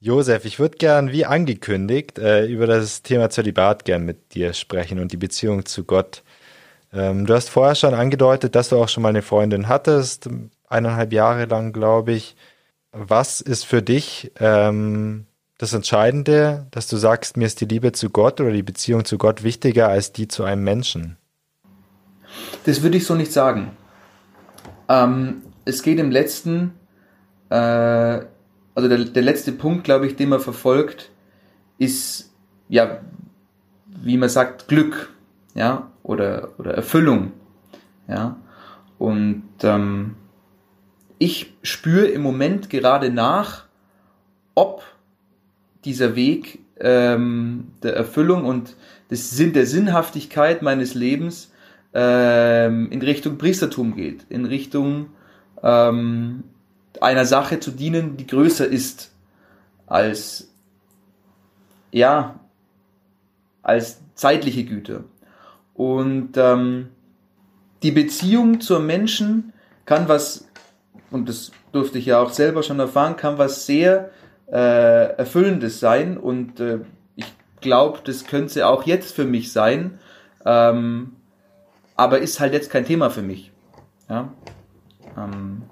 Josef, ich würde gern, wie angekündigt, äh, über das Thema Zölibat gern mit dir sprechen und die Beziehung zu Gott. Ähm, du hast vorher schon angedeutet, dass du auch schon mal eine Freundin hattest, eineinhalb Jahre lang, glaube ich. Was ist für dich ähm, das Entscheidende, dass du sagst, mir ist die Liebe zu Gott oder die Beziehung zu Gott wichtiger als die zu einem Menschen? Das würde ich so nicht sagen. Ähm, es geht im letzten, äh, also der, der letzte Punkt, glaube ich, den man verfolgt, ist, ja, wie man sagt, Glück ja, oder, oder Erfüllung, ja. Und ähm, ich spüre im Moment gerade nach, ob dieser Weg ähm, der Erfüllung und des Sinn, der Sinnhaftigkeit meines Lebens ähm, in Richtung Priestertum geht, in Richtung ähm, einer Sache zu dienen, die größer ist als ja als zeitliche Güter. Und ähm, die Beziehung zur Menschen kann was, und das durfte ich ja auch selber schon erfahren, kann was sehr äh, Erfüllendes sein. Und äh, ich glaube, das könnte auch jetzt für mich sein. Ähm, aber ist halt jetzt kein Thema für mich. Ja. Ähm,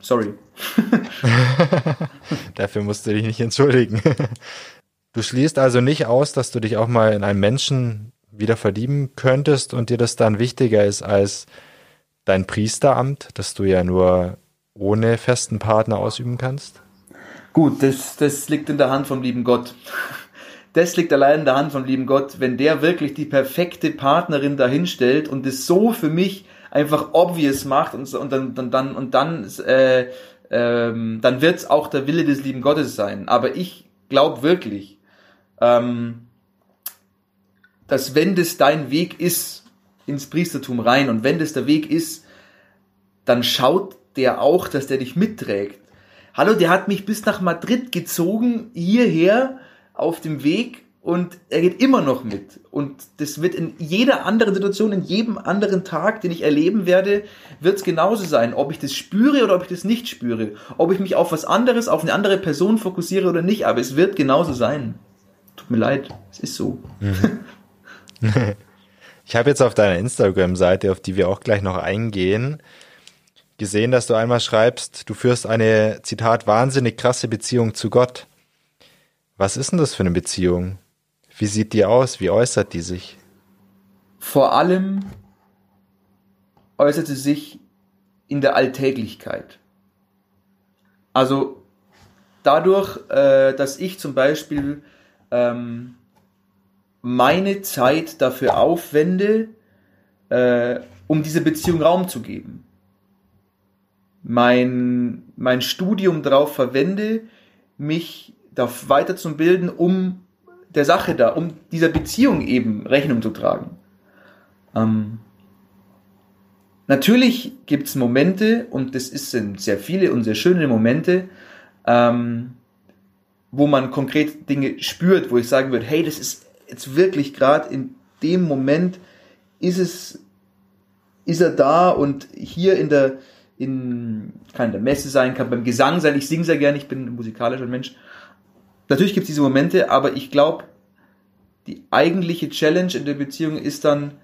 sorry. Dafür musst du dich nicht entschuldigen. Du schließt also nicht aus, dass du dich auch mal in einen Menschen wieder verlieben könntest und dir das dann wichtiger ist als dein Priesteramt, das du ja nur ohne festen Partner ausüben kannst? Gut, das, das liegt in der Hand vom lieben Gott. Das liegt allein in der Hand vom lieben Gott, wenn der wirklich die perfekte Partnerin dahinstellt und es so für mich einfach obvious macht und, und dann, dann, dann und dann äh, ähm, dann wird es auch der Wille des lieben Gottes sein. Aber ich glaube wirklich, ähm, dass wenn das dein Weg ist ins Priestertum rein und wenn das der Weg ist, dann schaut der auch, dass der dich mitträgt. Hallo, der hat mich bis nach Madrid gezogen, hierher auf dem Weg und er geht immer noch mit. Und das wird in jeder anderen Situation, in jedem anderen Tag, den ich erleben werde, wird es genauso sein, ob ich das spüre oder ob ich das nicht spüre. Ob ich mich auf was anderes, auf eine andere Person fokussiere oder nicht, aber es wird genauso sein. Tut mir leid, es ist so. Mhm. ich habe jetzt auf deiner Instagram-Seite, auf die wir auch gleich noch eingehen, gesehen, dass du einmal schreibst, du führst eine, Zitat, wahnsinnig krasse Beziehung zu Gott. Was ist denn das für eine Beziehung? Wie sieht die aus? Wie äußert die sich? Vor allem äußert sie sich in der Alltäglichkeit. Also dadurch, äh, dass ich zum Beispiel ähm, meine Zeit dafür aufwende, äh, um diese Beziehung Raum zu geben. Mein, mein Studium darauf verwende, mich da weiterzubilden, um der Sache da, um dieser Beziehung eben Rechnung zu tragen. Ähm, natürlich gibt es Momente, und das sind sehr viele und sehr schöne Momente, ähm, wo man konkret Dinge spürt, wo ich sagen würde, hey, das ist jetzt wirklich gerade in dem Moment ist es, ist er da und hier in der, in, kann in der Messe sein, kann beim Gesang sein, ich singe sehr gerne, ich bin ein musikalischer Mensch, Natürlich gibt es diese Momente, aber ich glaube, die eigentliche Challenge in der Beziehung ist dann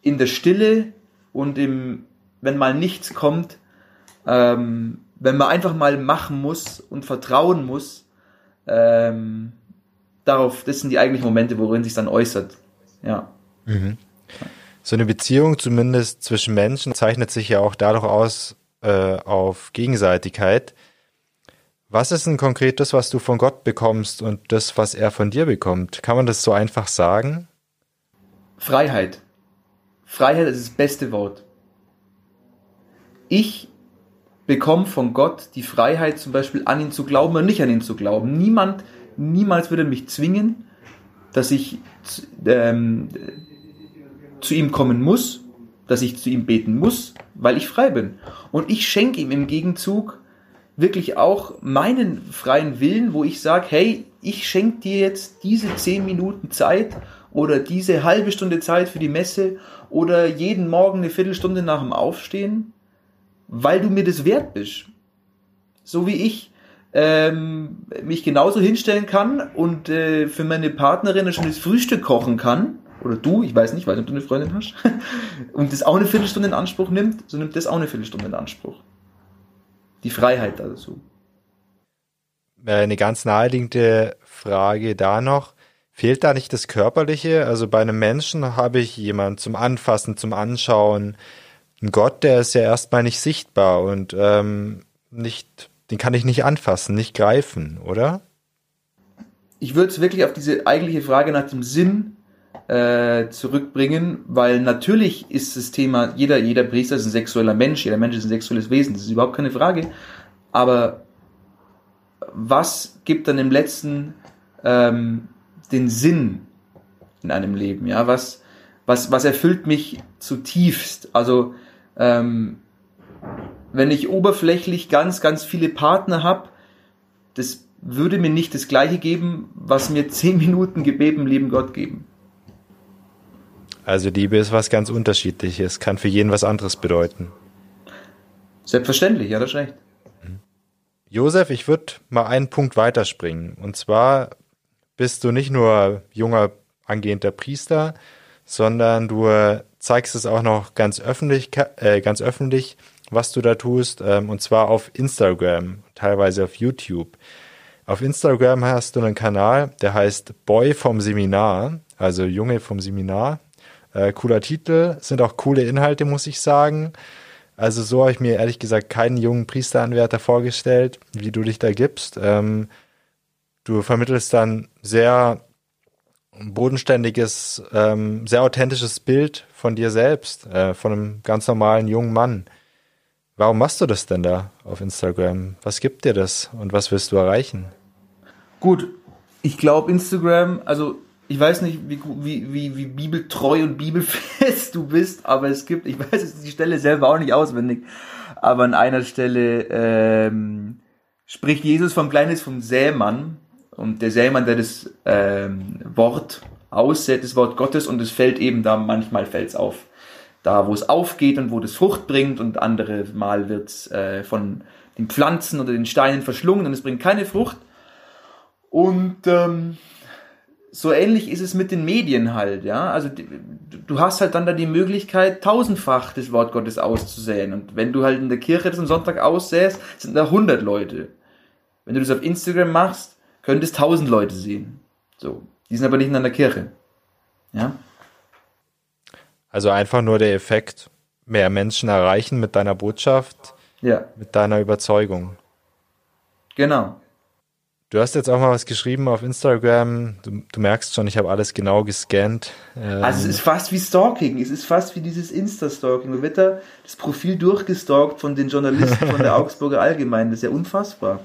in der Stille und im, wenn mal nichts kommt, ähm, wenn man einfach mal machen muss und vertrauen muss, ähm, darauf, das sind die eigentlichen Momente, worin sich dann äußert. Ja. Mhm. So eine Beziehung, zumindest zwischen Menschen, zeichnet sich ja auch dadurch aus, äh, auf Gegenseitigkeit. Was ist denn konkret das, was du von Gott bekommst und das, was er von dir bekommt? Kann man das so einfach sagen? Freiheit. Freiheit ist das beste Wort. Ich bekomme von Gott die Freiheit, zum Beispiel an ihn zu glauben oder nicht an ihn zu glauben. Niemand, niemals würde mich zwingen, dass ich ähm, zu ihm kommen muss, dass ich zu ihm beten muss, weil ich frei bin. Und ich schenke ihm im Gegenzug wirklich auch meinen freien Willen, wo ich sage, hey, ich schenke dir jetzt diese zehn Minuten Zeit oder diese halbe Stunde Zeit für die Messe oder jeden Morgen eine Viertelstunde nach dem Aufstehen, weil du mir das wert bist. So wie ich ähm, mich genauso hinstellen kann und äh, für meine Partnerin ein schönes Frühstück kochen kann, oder du, ich weiß nicht, weil du eine Freundin hast, und das auch eine Viertelstunde in Anspruch nimmt, so nimmt das auch eine Viertelstunde in Anspruch die Freiheit dazu. Eine ganz naheliegende Frage da noch. Fehlt da nicht das Körperliche? Also bei einem Menschen habe ich jemanden zum Anfassen, zum Anschauen. Ein Gott, der ist ja erstmal nicht sichtbar und ähm, nicht, den kann ich nicht anfassen, nicht greifen, oder? Ich würde es wirklich auf diese eigentliche Frage nach dem Sinn äh, zurückbringen, weil natürlich ist das Thema, jeder, jeder Priester ist ein sexueller Mensch, jeder Mensch ist ein sexuelles Wesen, das ist überhaupt keine Frage. Aber was gibt dann im letzten ähm, den Sinn in einem Leben? Ja, was, was, was erfüllt mich zutiefst? Also ähm, wenn ich oberflächlich ganz, ganz viele Partner habe, das würde mir nicht das Gleiche geben, was mir zehn Minuten Gebet im lieben Gott geben. Also Liebe ist was ganz unterschiedliches, kann für jeden was anderes bedeuten. Selbstverständlich, ja, das ist recht. Mhm. Josef, ich würde mal einen Punkt weiterspringen. Und zwar bist du nicht nur junger angehender Priester, sondern du zeigst es auch noch ganz öffentlich, äh, ganz öffentlich, was du da tust, ähm, und zwar auf Instagram, teilweise auf YouTube. Auf Instagram hast du einen Kanal, der heißt Boy vom Seminar, also Junge vom Seminar. Äh, cooler Titel, sind auch coole Inhalte, muss ich sagen. Also so habe ich mir ehrlich gesagt keinen jungen Priesteranwärter vorgestellt, wie du dich da gibst. Ähm, du vermittelst dann sehr bodenständiges, ähm, sehr authentisches Bild von dir selbst, äh, von einem ganz normalen jungen Mann. Warum machst du das denn da auf Instagram? Was gibt dir das und was willst du erreichen? Gut, ich glaube Instagram, also ich weiß nicht, wie, wie, wie, wie bibeltreu und bibelfest du bist, aber es gibt, ich weiß die Stelle selber auch nicht auswendig, aber an einer Stelle ähm, spricht Jesus vom Gleichnis vom Sämann Und der Sämann, der das ähm, Wort aussät, das Wort Gottes, und es fällt eben da, manchmal fällt es auf. Da, wo es aufgeht und wo das Frucht bringt, und andere Mal wird es äh, von den Pflanzen oder den Steinen verschlungen und es bringt keine Frucht. Und ähm, so ähnlich ist es mit den Medien halt, ja. Also du hast halt dann da die Möglichkeit, tausendfach das Wort Gottes auszusäen. Und wenn du halt in der Kirche das am Sonntag aussäst, sind da hundert Leute. Wenn du das auf Instagram machst, könntest tausend Leute sehen. So. Die sind aber nicht in einer Kirche. Ja. Also einfach nur der Effekt, mehr Menschen erreichen mit deiner Botschaft, ja. mit deiner Überzeugung. Genau. Du hast jetzt auch mal was geschrieben auf Instagram. Du, du merkst schon, ich habe alles genau gescannt. Ähm also es ist fast wie Stalking. Es ist fast wie dieses Insta-Stalking. Da wird da das Profil durchgestalkt von den Journalisten von der Augsburger Allgemeinen. Das ist ja unfassbar.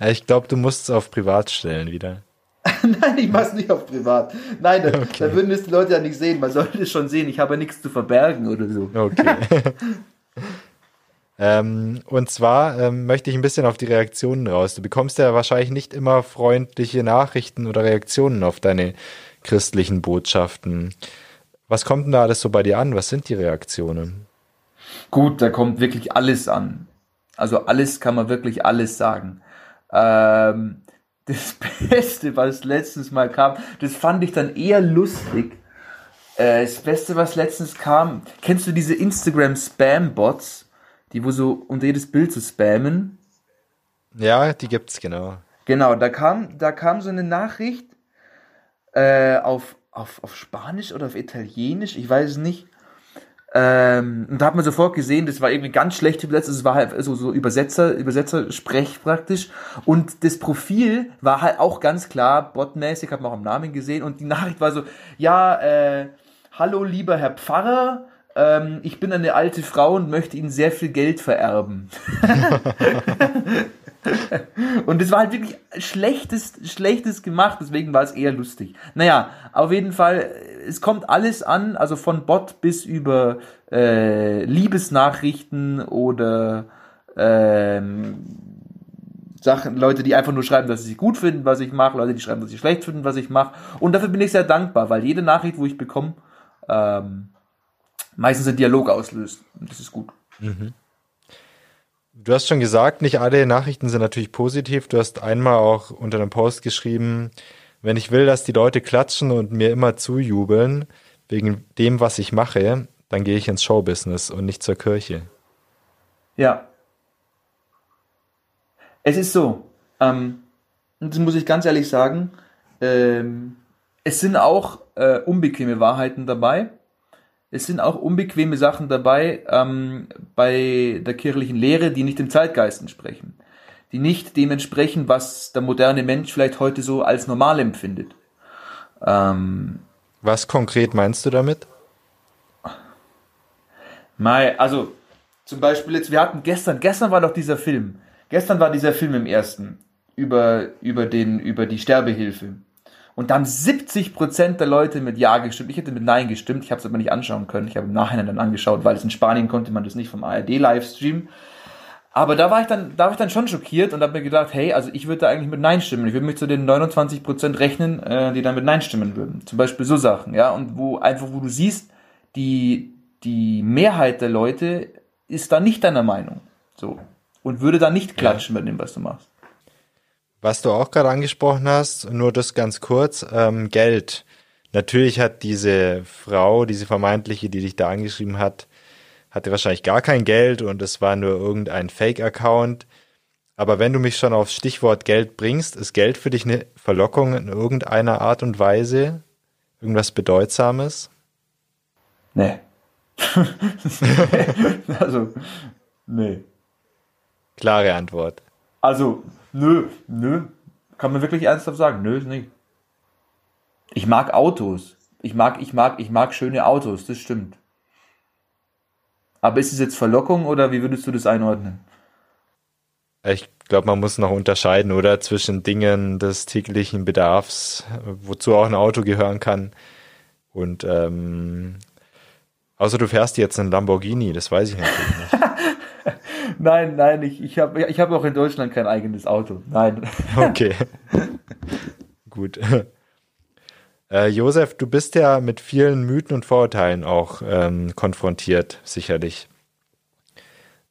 Ich glaube, du musst es auf Privat stellen wieder. Nein, ich mach's nicht auf Privat. Nein, da, okay. da würden es die Leute ja nicht sehen. Man sollte es schon sehen. Ich habe ja nichts zu verbergen oder so. Okay. Ähm, und zwar ähm, möchte ich ein bisschen auf die Reaktionen raus. Du bekommst ja wahrscheinlich nicht immer freundliche Nachrichten oder Reaktionen auf deine christlichen Botschaften. Was kommt denn da alles so bei dir an? Was sind die Reaktionen? Gut, da kommt wirklich alles an. Also alles kann man wirklich alles sagen. Ähm, das Beste, was letztens mal kam, das fand ich dann eher lustig. Äh, das Beste, was letztens kam, kennst du diese Instagram-Spam-Bots? die wo so unter jedes Bild zu spammen. Ja, die gibt's, genau. Genau, da kam, da kam so eine Nachricht äh, auf, auf, auf Spanisch oder auf Italienisch, ich weiß es nicht. Ähm, und da hat man sofort gesehen, das war irgendwie ganz schlecht übersetzt, es war halt so, so Übersetzer, Übersetzer-Sprech praktisch. Und das Profil war halt auch ganz klar botmäßig, hat man auch am Namen gesehen. Und die Nachricht war so, ja, äh, hallo lieber Herr Pfarrer, ähm, ich bin eine alte Frau und möchte ihnen sehr viel Geld vererben. und es war halt wirklich schlechtes, schlechtes gemacht, deswegen war es eher lustig. Naja, auf jeden Fall, es kommt alles an, also von Bot bis über äh, Liebesnachrichten oder ähm, Sachen, Leute, die einfach nur schreiben, dass sie gut finden, was ich mache, Leute, die schreiben, dass sie schlecht finden, was ich mache. Und dafür bin ich sehr dankbar, weil jede Nachricht, wo ich bekomme, ähm, meistens einen Dialog auslöst. Und das ist gut. Mhm. Du hast schon gesagt, nicht alle Nachrichten sind natürlich positiv. Du hast einmal auch unter einem Post geschrieben, wenn ich will, dass die Leute klatschen und mir immer zujubeln, wegen dem, was ich mache, dann gehe ich ins Showbusiness und nicht zur Kirche. Ja. Es ist so, ähm, das muss ich ganz ehrlich sagen, ähm, es sind auch äh, unbequeme Wahrheiten dabei es sind auch unbequeme Sachen dabei ähm, bei der kirchlichen Lehre, die nicht dem Zeitgeist entsprechen. Die nicht dem entsprechen, was der moderne Mensch vielleicht heute so als normal empfindet. Ähm, was konkret meinst du damit? Mai, also zum Beispiel jetzt, wir hatten gestern, gestern war doch dieser Film. Gestern war dieser Film im ersten über, über, den, über die Sterbehilfe. Und da haben 70 Prozent der Leute mit Ja gestimmt. Ich hätte mit Nein gestimmt. Ich habe es aber nicht anschauen können. Ich habe im Nachhinein dann angeschaut, weil es in Spanien konnte man das nicht vom ARD-Livestream. Aber da war ich dann, da war ich dann schon schockiert und habe mir gedacht, hey, also ich würde da eigentlich mit Nein stimmen. Ich würde mich zu den 29 Prozent rechnen, äh, die dann mit Nein stimmen würden. Zum Beispiel so Sachen, ja. Und wo einfach, wo du siehst, die, die Mehrheit der Leute ist da nicht deiner Meinung. So. Und würde da nicht klatschen ja. mit dem, was du machst. Was du auch gerade angesprochen hast, nur das ganz kurz, ähm, Geld. Natürlich hat diese Frau, diese vermeintliche, die dich da angeschrieben hat, hatte wahrscheinlich gar kein Geld und es war nur irgendein Fake-Account. Aber wenn du mich schon aufs Stichwort Geld bringst, ist Geld für dich eine Verlockung in irgendeiner Art und Weise? Irgendwas Bedeutsames? Nee. also, nee. Klare Antwort. Also, Nö, nö. Kann man wirklich ernsthaft sagen? Nö, ist nicht. Ich mag Autos. Ich mag, ich mag, ich mag schöne Autos, das stimmt. Aber ist es jetzt Verlockung oder wie würdest du das einordnen? Ich glaube, man muss noch unterscheiden, oder? Zwischen Dingen des täglichen Bedarfs, wozu auch ein Auto gehören kann. Und ähm, außer du fährst jetzt einen Lamborghini, das weiß ich natürlich nicht. Nein, nein, ich, ich habe ich hab auch in Deutschland kein eigenes Auto. Nein. Okay. gut. Äh, Josef, du bist ja mit vielen Mythen und Vorurteilen auch ähm, konfrontiert, sicherlich.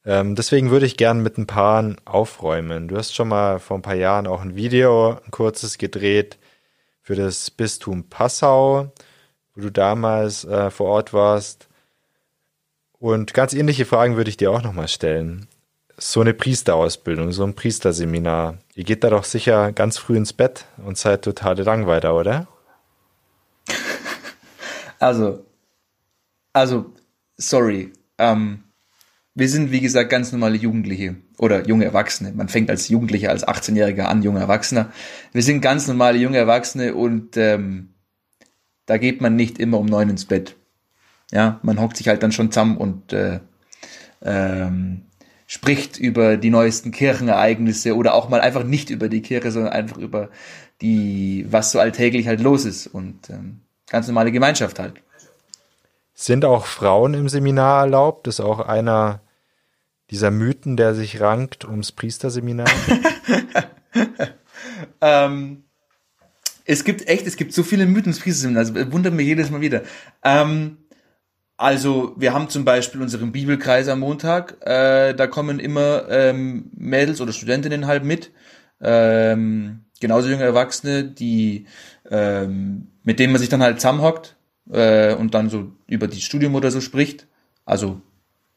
Ähm, deswegen würde ich gern mit ein paar aufräumen. Du hast schon mal vor ein paar Jahren auch ein Video, ein kurzes gedreht für das Bistum Passau, wo du damals äh, vor Ort warst. Und ganz ähnliche Fragen würde ich dir auch nochmal stellen. So eine Priesterausbildung, so ein Priesterseminar. Ihr geht da doch sicher ganz früh ins Bett und seid totale Langweiler, oder? Also, also, sorry. Ähm, wir sind, wie gesagt, ganz normale Jugendliche oder junge Erwachsene. Man fängt als Jugendlicher, als 18-Jähriger an, junger Erwachsener. Wir sind ganz normale junge Erwachsene und ähm, da geht man nicht immer um neun ins Bett. Ja, man hockt sich halt dann schon zusammen und äh, ähm, spricht über die neuesten Kirchenereignisse oder auch mal einfach nicht über die Kirche, sondern einfach über die, was so alltäglich halt los ist und ähm, ganz normale Gemeinschaft halt. Sind auch Frauen im Seminar erlaubt? Das ist auch einer dieser Mythen, der sich rankt ums Priesterseminar? ähm, es gibt echt, es gibt so viele Mythen ums Priesterseminar, also wundert mich jedes Mal wieder. Ähm, also wir haben zum Beispiel unseren Bibelkreis am Montag, äh, da kommen immer ähm, Mädels oder Studentinnen halt mit, ähm, genauso junge Erwachsene, die ähm, mit denen man sich dann halt zusammenhockt äh, und dann so über die Studium oder so spricht. Also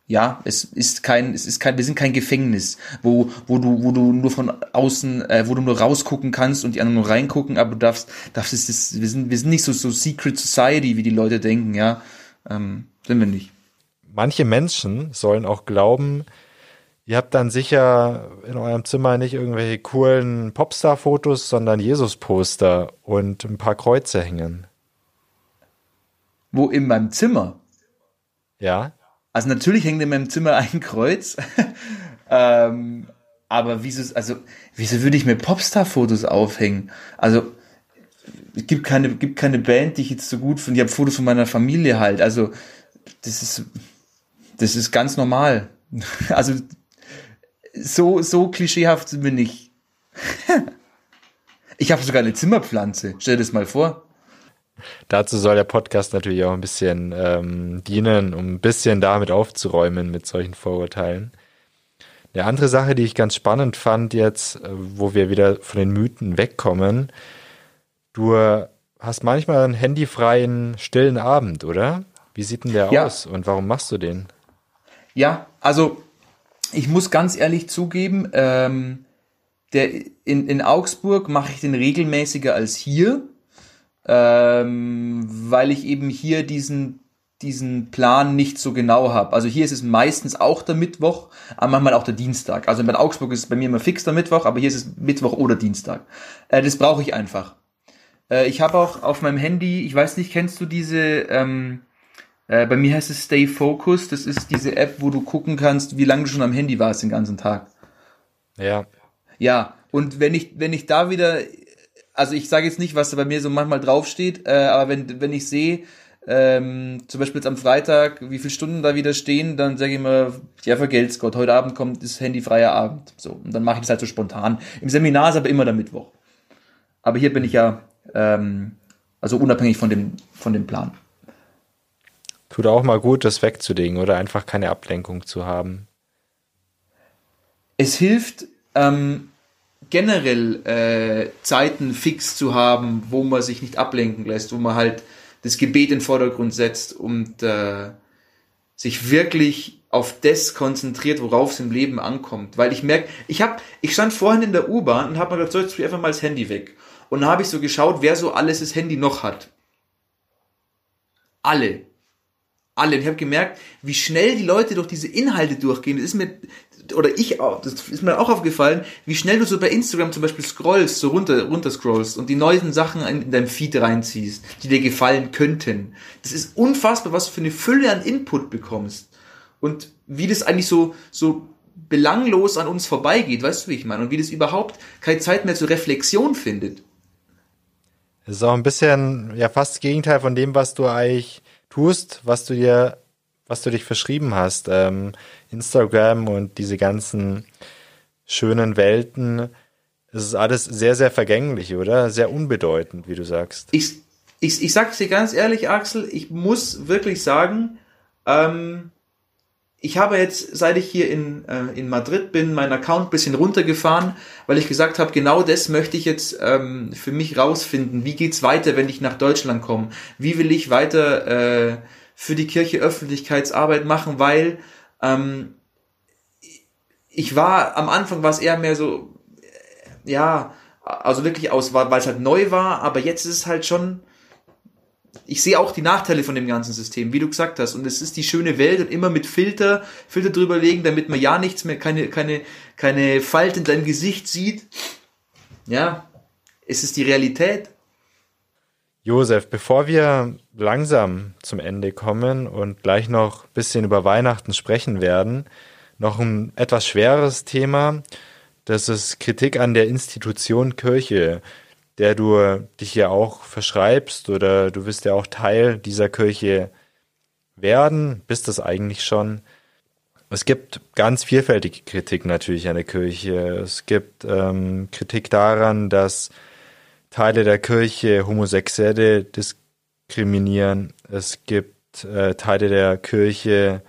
ja, es ist kein, es ist kein, wir sind kein Gefängnis, wo, wo du, wo du nur von außen, äh, wo du nur rausgucken kannst und die anderen nur reingucken, aber du darfst, darfst es, wir sind, wir sind nicht so, so Secret Society, wie die Leute denken, ja, ähm, sind wir nicht. Manche Menschen sollen auch glauben, ihr habt dann sicher in eurem Zimmer nicht irgendwelche coolen Popstar-Fotos, sondern Jesus-Poster und ein paar Kreuze hängen. Wo in meinem Zimmer? Ja. Also natürlich hängt in meinem Zimmer ein Kreuz. ähm, aber wieso, also, wieso würde ich mir Popstar-Fotos aufhängen? Also, es gibt keine, gibt keine Band, die ich jetzt so gut finde. Ich habe Fotos von meiner Familie halt. Also, das ist, das ist ganz normal. Also, so, so klischeehaft sind wir nicht. ich habe sogar eine Zimmerpflanze. Stell dir das mal vor. Dazu soll der Podcast natürlich auch ein bisschen ähm, dienen, um ein bisschen damit aufzuräumen mit solchen Vorurteilen. Eine andere Sache, die ich ganz spannend fand jetzt, äh, wo wir wieder von den Mythen wegkommen, du hast manchmal einen handyfreien, stillen Abend, oder? Wie sieht denn der ja. aus und warum machst du den? Ja, also ich muss ganz ehrlich zugeben, ähm, der, in, in Augsburg mache ich den regelmäßiger als hier ähm, weil ich eben hier diesen diesen Plan nicht so genau habe. Also hier ist es meistens auch der Mittwoch, aber manchmal auch der Dienstag. Also in Augsburg ist es bei mir immer fix der Mittwoch, aber hier ist es Mittwoch oder Dienstag. Äh, das brauche ich einfach. Äh, ich habe auch auf meinem Handy, ich weiß nicht, kennst du diese, ähm, äh, bei mir heißt es Stay Focus, das ist diese App, wo du gucken kannst, wie lange du schon am Handy warst den ganzen Tag. Ja. Ja, und wenn ich, wenn ich da wieder also ich sage jetzt nicht, was da bei mir so manchmal draufsteht, äh, aber wenn, wenn ich sehe, ähm, zum Beispiel jetzt am Freitag, wie viele Stunden da wieder stehen, dann sage ich immer, ja, vergelt's Gott, heute Abend kommt das handyfreier Abend. So, und dann mache ich das halt so spontan. Im Seminar ist aber immer der Mittwoch. Aber hier bin ich ja, ähm, also unabhängig von dem, von dem Plan. Tut auch mal gut, das wegzulegen oder einfach keine Ablenkung zu haben. Es hilft, ähm, generell äh, Zeiten fix zu haben, wo man sich nicht ablenken lässt, wo man halt das Gebet in den Vordergrund setzt und äh, sich wirklich auf das konzentriert, worauf es im Leben ankommt. Weil ich merke, ich ich stand vorhin in der U-Bahn und habe mir gedacht, so jetzt einfach mal das Handy weg. Und dann habe ich so geschaut, wer so alles das Handy noch hat. Alle. Alle. Und ich habe gemerkt, wie schnell die Leute durch diese Inhalte durchgehen. Das ist mir, oder ich auch, das ist mir auch aufgefallen, wie schnell du so bei Instagram zum Beispiel scrollst, so runter, runter scrollst und die neuen Sachen in deinem Feed reinziehst, die dir gefallen könnten. Das ist unfassbar, was du für eine Fülle an Input bekommst. Und wie das eigentlich so, so belanglos an uns vorbeigeht, weißt du, wie ich meine? Und wie das überhaupt keine Zeit mehr zur Reflexion findet. Das ist auch ein bisschen, ja, fast das Gegenteil von dem, was du eigentlich tust, was du dir was du dich verschrieben hast. Ähm, Instagram und diese ganzen schönen Welten Es ist alles sehr, sehr vergänglich, oder? Sehr unbedeutend, wie du sagst. Ich, ich, ich sag's dir ganz ehrlich, Axel, ich muss wirklich sagen, ähm, ich habe jetzt, seit ich hier in, äh, in Madrid bin, meinen Account bisschen runtergefahren, weil ich gesagt habe, genau das möchte ich jetzt ähm, für mich rausfinden. Wie geht's weiter, wenn ich nach Deutschland komme? Wie will ich weiter äh, für die Kirche Öffentlichkeitsarbeit machen? Weil ähm, ich war am Anfang war es eher mehr so, ja, also wirklich aus, weil es halt neu war, aber jetzt ist es halt schon ich sehe auch die Nachteile von dem ganzen System, wie du gesagt hast. Und es ist die schöne Welt und immer mit Filter, Filter drüber legen, damit man ja nichts mehr, keine, keine, keine Falte in deinem Gesicht sieht. Ja, es ist die Realität. Josef, bevor wir langsam zum Ende kommen und gleich noch ein bisschen über Weihnachten sprechen werden, noch ein etwas schweres Thema. Das ist Kritik an der Institution Kirche der du dich ja auch verschreibst oder du wirst ja auch Teil dieser Kirche werden, bist das eigentlich schon. Es gibt ganz vielfältige Kritik natürlich an der Kirche. Es gibt ähm, Kritik daran, dass Teile der Kirche Homosexuelle diskriminieren. Es gibt äh, Teile der Kirche,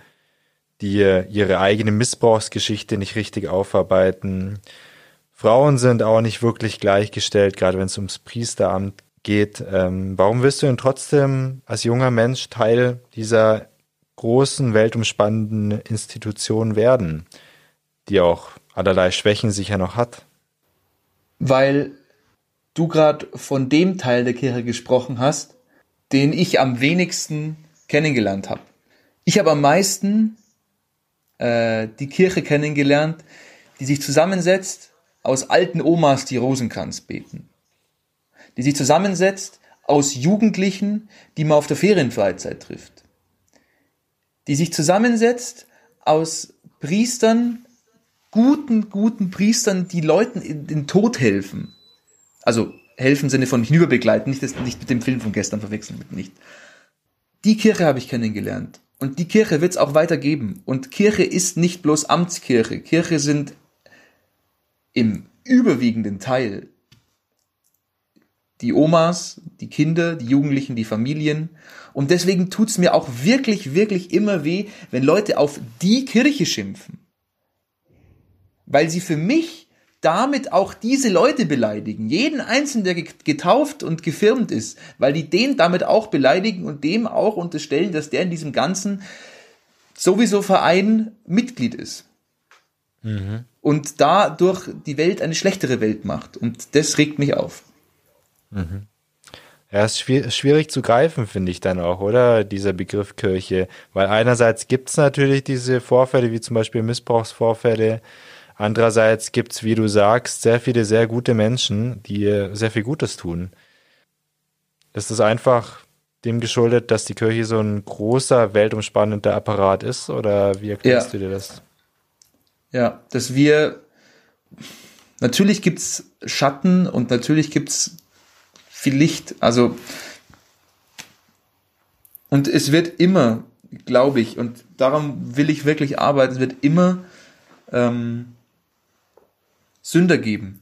die ihre eigene Missbrauchsgeschichte nicht richtig aufarbeiten. Frauen sind auch nicht wirklich gleichgestellt, gerade wenn es ums Priesteramt geht. Ähm, warum willst du denn trotzdem als junger Mensch Teil dieser großen, weltumspannenden Institution werden, die auch allerlei Schwächen sicher noch hat? Weil du gerade von dem Teil der Kirche gesprochen hast, den ich am wenigsten kennengelernt habe. Ich habe am meisten äh, die Kirche kennengelernt, die sich zusammensetzt aus alten Omas, die Rosenkranz beten. Die sich zusammensetzt aus Jugendlichen, die man auf der Ferienfreizeit trifft. Die sich zusammensetzt aus Priestern, guten, guten Priestern, die Leuten in den Tod helfen. Also helfen im Sinne von hinüberbegleiten, nicht, das, nicht mit dem Film von gestern verwechseln, mit nicht. Die Kirche habe ich kennengelernt. Und die Kirche wird es auch weitergeben. Und Kirche ist nicht bloß Amtskirche. Kirche sind im überwiegenden Teil die Omas, die Kinder, die Jugendlichen, die Familien. Und deswegen tut's mir auch wirklich, wirklich immer weh, wenn Leute auf die Kirche schimpfen. Weil sie für mich damit auch diese Leute beleidigen. Jeden Einzelnen, der getauft und gefirmt ist, weil die den damit auch beleidigen und dem auch unterstellen, dass der in diesem ganzen sowieso Verein Mitglied ist. Mhm und dadurch die Welt eine schlechtere Welt macht. Und das regt mich auf. Mhm. Ja, ist schwierig zu greifen, finde ich dann auch, oder? Dieser Begriff Kirche. Weil einerseits gibt es natürlich diese Vorfälle, wie zum Beispiel Missbrauchsvorfälle. Andererseits gibt es, wie du sagst, sehr viele sehr gute Menschen, die sehr viel Gutes tun. Ist es einfach dem geschuldet, dass die Kirche so ein großer, weltumspannender Apparat ist? Oder wie erklärst ja. du dir das? Ja, dass wir natürlich gibt's Schatten und natürlich gibt's viel Licht. Also und es wird immer, glaube ich, und darum will ich wirklich arbeiten, es wird immer ähm, Sünder geben.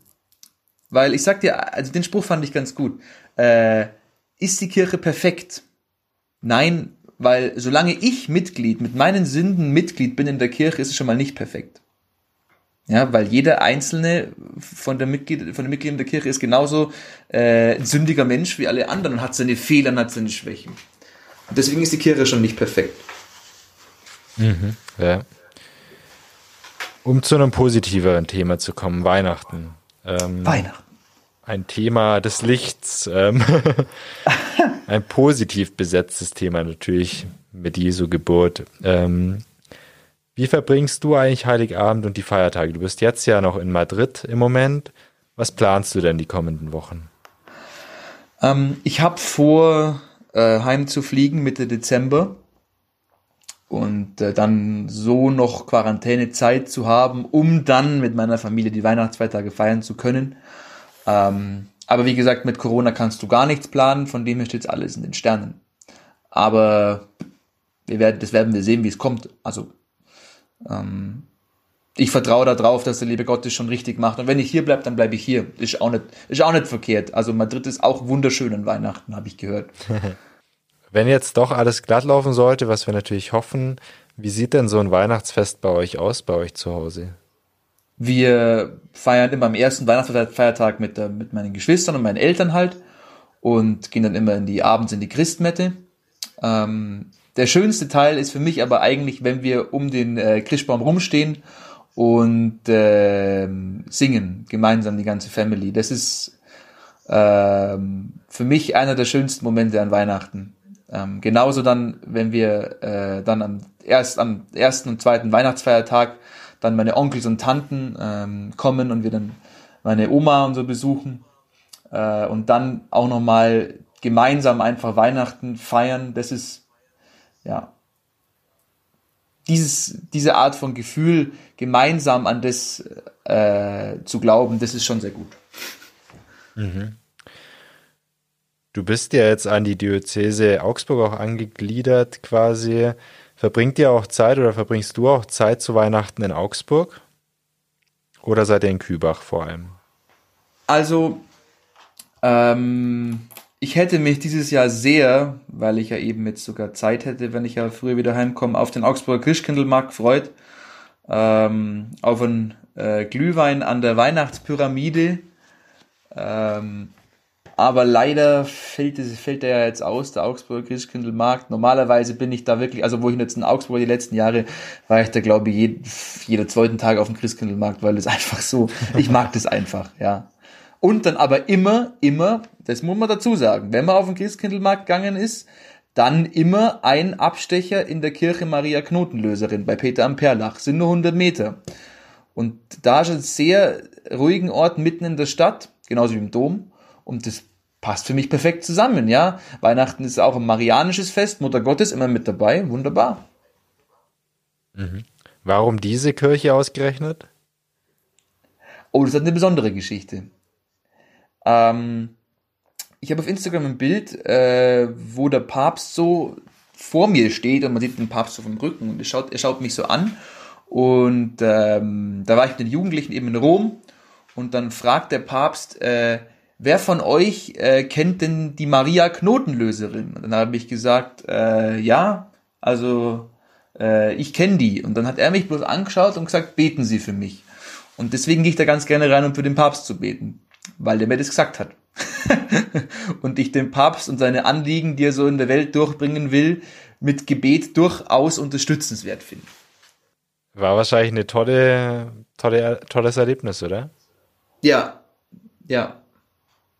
Weil ich sag dir, also den Spruch fand ich ganz gut. Äh, ist die Kirche perfekt? Nein, weil solange ich Mitglied, mit meinen Sünden Mitglied bin in der Kirche, ist es schon mal nicht perfekt. Ja, weil jeder einzelne von der Mitglied, von den Mitgliedern der Kirche ist genauso äh, ein sündiger Mensch wie alle anderen und hat seine Fehler und hat seine Schwächen. Und deswegen ist die Kirche schon nicht perfekt. Mhm, ja. Um zu einem positiveren Thema zu kommen, Weihnachten. Ähm, Weihnachten. Ein Thema des Lichts. Ähm, ein positiv besetztes Thema natürlich mit Jesu Geburt. Ähm, wie verbringst du eigentlich Heiligabend und die Feiertage? Du bist jetzt ja noch in Madrid im Moment. Was planst du denn die kommenden Wochen? Ähm, ich habe vor, äh, heim zu fliegen Mitte Dezember und äh, dann so noch Quarantänezeit zu haben, um dann mit meiner Familie die Weihnachtsfeiertage feiern zu können. Ähm, aber wie gesagt, mit Corona kannst du gar nichts planen, von dem her steht alles in den Sternen. Aber wir werden, das werden wir sehen, wie es kommt. Also ähm, ich vertraue darauf, dass der liebe Gott das schon richtig macht. Und wenn ich hier bleibe, dann bleibe ich hier. Ist auch nicht, ist auch nicht verkehrt. Also Madrid ist auch wunderschön an Weihnachten, habe ich gehört. wenn jetzt doch alles glatt laufen sollte, was wir natürlich hoffen, wie sieht denn so ein Weihnachtsfest bei euch aus, bei euch zu Hause? Wir feiern immer am ersten Weihnachtsfeiertag mit, mit meinen Geschwistern und meinen Eltern halt und gehen dann immer in die abends in die Christmette. Ähm, der schönste Teil ist für mich aber eigentlich, wenn wir um den äh, Christbaum rumstehen und äh, singen gemeinsam die ganze Family. Das ist äh, für mich einer der schönsten Momente an Weihnachten. Ähm, genauso dann, wenn wir äh, dann am, erst am ersten und zweiten Weihnachtsfeiertag dann meine Onkels und Tanten ähm, kommen und wir dann meine Oma und so besuchen äh, und dann auch nochmal gemeinsam einfach Weihnachten feiern. Das ist ja dieses, diese Art von Gefühl, gemeinsam an das äh, zu glauben, das ist schon sehr gut. Mhm. Du bist ja jetzt an die Diözese Augsburg auch angegliedert quasi. Verbringt ihr auch Zeit oder verbringst du auch Zeit zu Weihnachten in Augsburg? Oder seid ihr in Kübach vor allem? Also, ähm, ich hätte mich dieses Jahr sehr, weil ich ja eben jetzt sogar Zeit hätte, wenn ich ja früher wieder heimkomme, auf den Augsburger Christkindlmarkt gefreut. Ähm, auf einen äh, Glühwein an der Weihnachtspyramide. Ähm, aber leider fällt, fällt der ja jetzt aus, der Augsburger Christkindlmarkt. Normalerweise bin ich da wirklich, also wo ich jetzt in Augsburg die letzten Jahre war ich da, glaube ich, jeden, jeder zweiten Tag auf dem Christkindlmarkt, weil es einfach so, ich mag das einfach, ja. Und dann aber immer, immer, das muss man dazu sagen, wenn man auf den Christkindlmarkt gegangen ist, dann immer ein Abstecher in der Kirche Maria Knotenlöserin bei Peter am Perlach. Sind nur 100 Meter. Und da ist ein sehr ruhigen Ort mitten in der Stadt, genauso wie im Dom. Und das passt für mich perfekt zusammen, ja. Weihnachten ist auch ein marianisches Fest, Mutter Gottes immer mit dabei, wunderbar. Mhm. Warum diese Kirche ausgerechnet? Oh, das hat eine besondere Geschichte. Ähm, ich habe auf Instagram ein Bild, äh, wo der Papst so vor mir steht und man sieht den Papst so vom Rücken und er schaut, er schaut mich so an. Und ähm, da war ich mit den Jugendlichen eben in Rom und dann fragt der Papst, äh, wer von euch äh, kennt denn die Maria Knotenlöserin? Und dann habe ich gesagt, äh, ja, also äh, ich kenne die. Und dann hat er mich bloß angeschaut und gesagt, beten Sie für mich. Und deswegen gehe ich da ganz gerne rein, um für den Papst zu beten weil der mir das gesagt hat. und ich den Papst und seine Anliegen, die er so in der Welt durchbringen will, mit Gebet durchaus unterstützenswert finde. War wahrscheinlich eine tolle, tolle, tolles Erlebnis, oder? Ja, ja.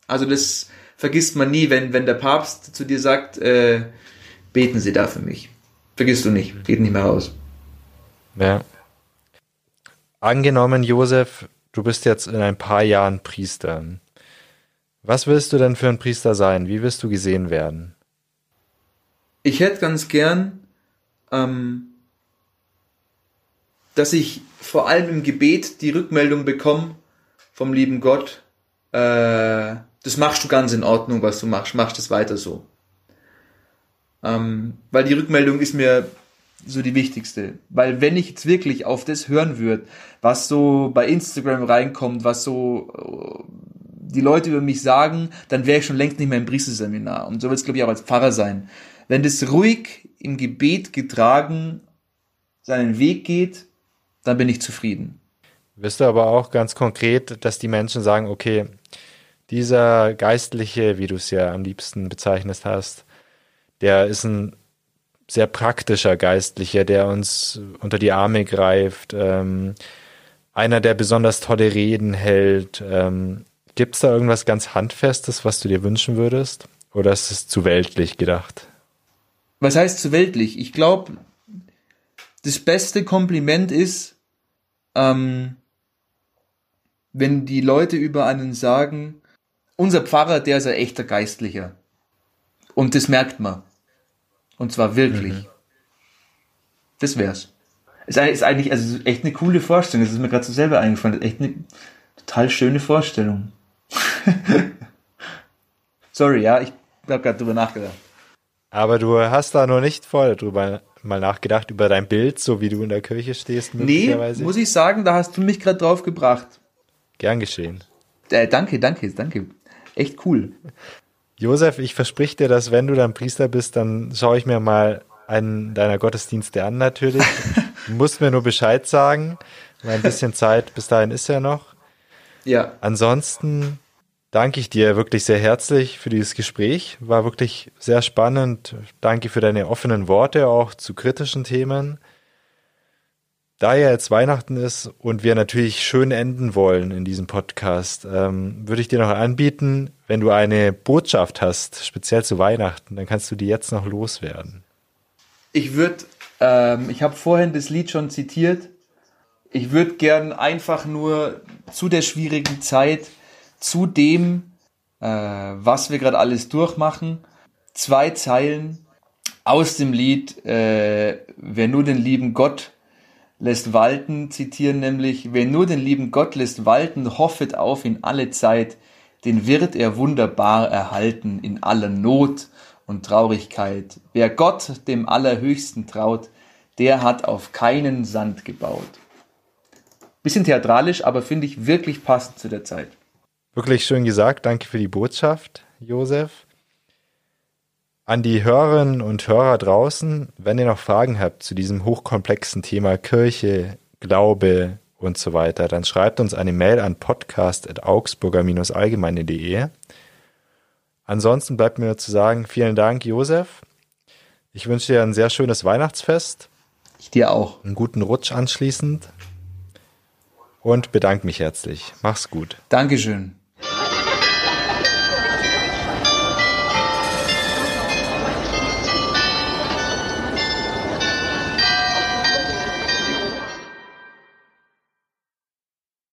Also das vergisst man nie, wenn, wenn der Papst zu dir sagt, äh, beten Sie da für mich. Vergisst du nicht, geht nicht mehr raus. Ja. Angenommen, Josef, du bist jetzt in ein paar Jahren Priester. Was willst du denn für ein Priester sein? Wie wirst du gesehen werden? Ich hätte ganz gern, ähm, dass ich vor allem im Gebet die Rückmeldung bekomme vom lieben Gott, äh, das machst du ganz in Ordnung, was du machst, machst es weiter so. Ähm, weil die Rückmeldung ist mir so die wichtigste. Weil wenn ich jetzt wirklich auf das hören würde, was so bei Instagram reinkommt, was so äh, die Leute über mich sagen, dann wäre ich schon längst nicht mehr im Priesterseminar. Und so wird es, glaube ich, auch als Pfarrer sein. Wenn das ruhig im Gebet getragen seinen Weg geht, dann bin ich zufrieden. Wirst du aber auch ganz konkret, dass die Menschen sagen, okay, dieser Geistliche, wie du es ja am liebsten bezeichnet hast, der ist ein sehr praktischer Geistlicher, der uns unter die Arme greift, ähm, einer, der besonders tolle Reden hält. Ähm, Gibt es da irgendwas ganz Handfestes, was du dir wünschen würdest? Oder ist es zu weltlich gedacht? Was heißt zu weltlich? Ich glaube, das beste Kompliment ist, ähm, wenn die Leute über einen sagen, unser Pfarrer, der ist ein echter Geistlicher. Und das merkt man. Und zwar wirklich. Mhm. Das wär's. Ist eigentlich, also echt eine coole Vorstellung. Das ist mir gerade so selber eingefallen. Das ist echt eine total schöne Vorstellung. Sorry, ja, ich habe gerade drüber nachgedacht. Aber du hast da noch nicht voll drüber mal nachgedacht über dein Bild, so wie du in der Kirche stehst? Nee, muss ich sagen, da hast du mich gerade drauf gebracht. Gern geschehen. Äh, danke, danke, danke. Echt cool. Josef, ich versprich dir, dass wenn du dann Priester bist, dann schaue ich mir mal einen deiner Gottesdienste an natürlich. du musst mir nur Bescheid sagen, weil ein bisschen Zeit bis dahin ist ja noch. Ja. Ansonsten danke ich dir wirklich sehr herzlich für dieses Gespräch. War wirklich sehr spannend. Danke für deine offenen Worte auch zu kritischen Themen. Da ja jetzt Weihnachten ist und wir natürlich schön enden wollen in diesem Podcast, ähm, würde ich dir noch anbieten, wenn du eine Botschaft hast, speziell zu Weihnachten, dann kannst du die jetzt noch loswerden. Ich würde, ähm, ich habe vorhin das Lied schon zitiert. Ich würde gern einfach nur zu der schwierigen Zeit, zu dem, äh, was wir gerade alles durchmachen, zwei Zeilen aus dem Lied, äh, wer nur den lieben Gott lässt walten, zitieren nämlich, wer nur den lieben Gott lässt walten, hoffet auf in alle Zeit, den wird er wunderbar erhalten in aller Not und Traurigkeit. Wer Gott, dem Allerhöchsten, traut, der hat auf keinen Sand gebaut. Bisschen theatralisch, aber finde ich wirklich passend zu der Zeit. Wirklich schön gesagt. Danke für die Botschaft, Josef. An die Hörerinnen und Hörer draußen, wenn ihr noch Fragen habt zu diesem hochkomplexen Thema Kirche, Glaube und so weiter, dann schreibt uns eine Mail an podcast.augsburger-allgemeine.de. Ansonsten bleibt mir nur zu sagen, vielen Dank, Josef. Ich wünsche dir ein sehr schönes Weihnachtsfest. Ich dir auch. Einen guten Rutsch anschließend. Und bedanke mich herzlich. Mach's gut. Dankeschön.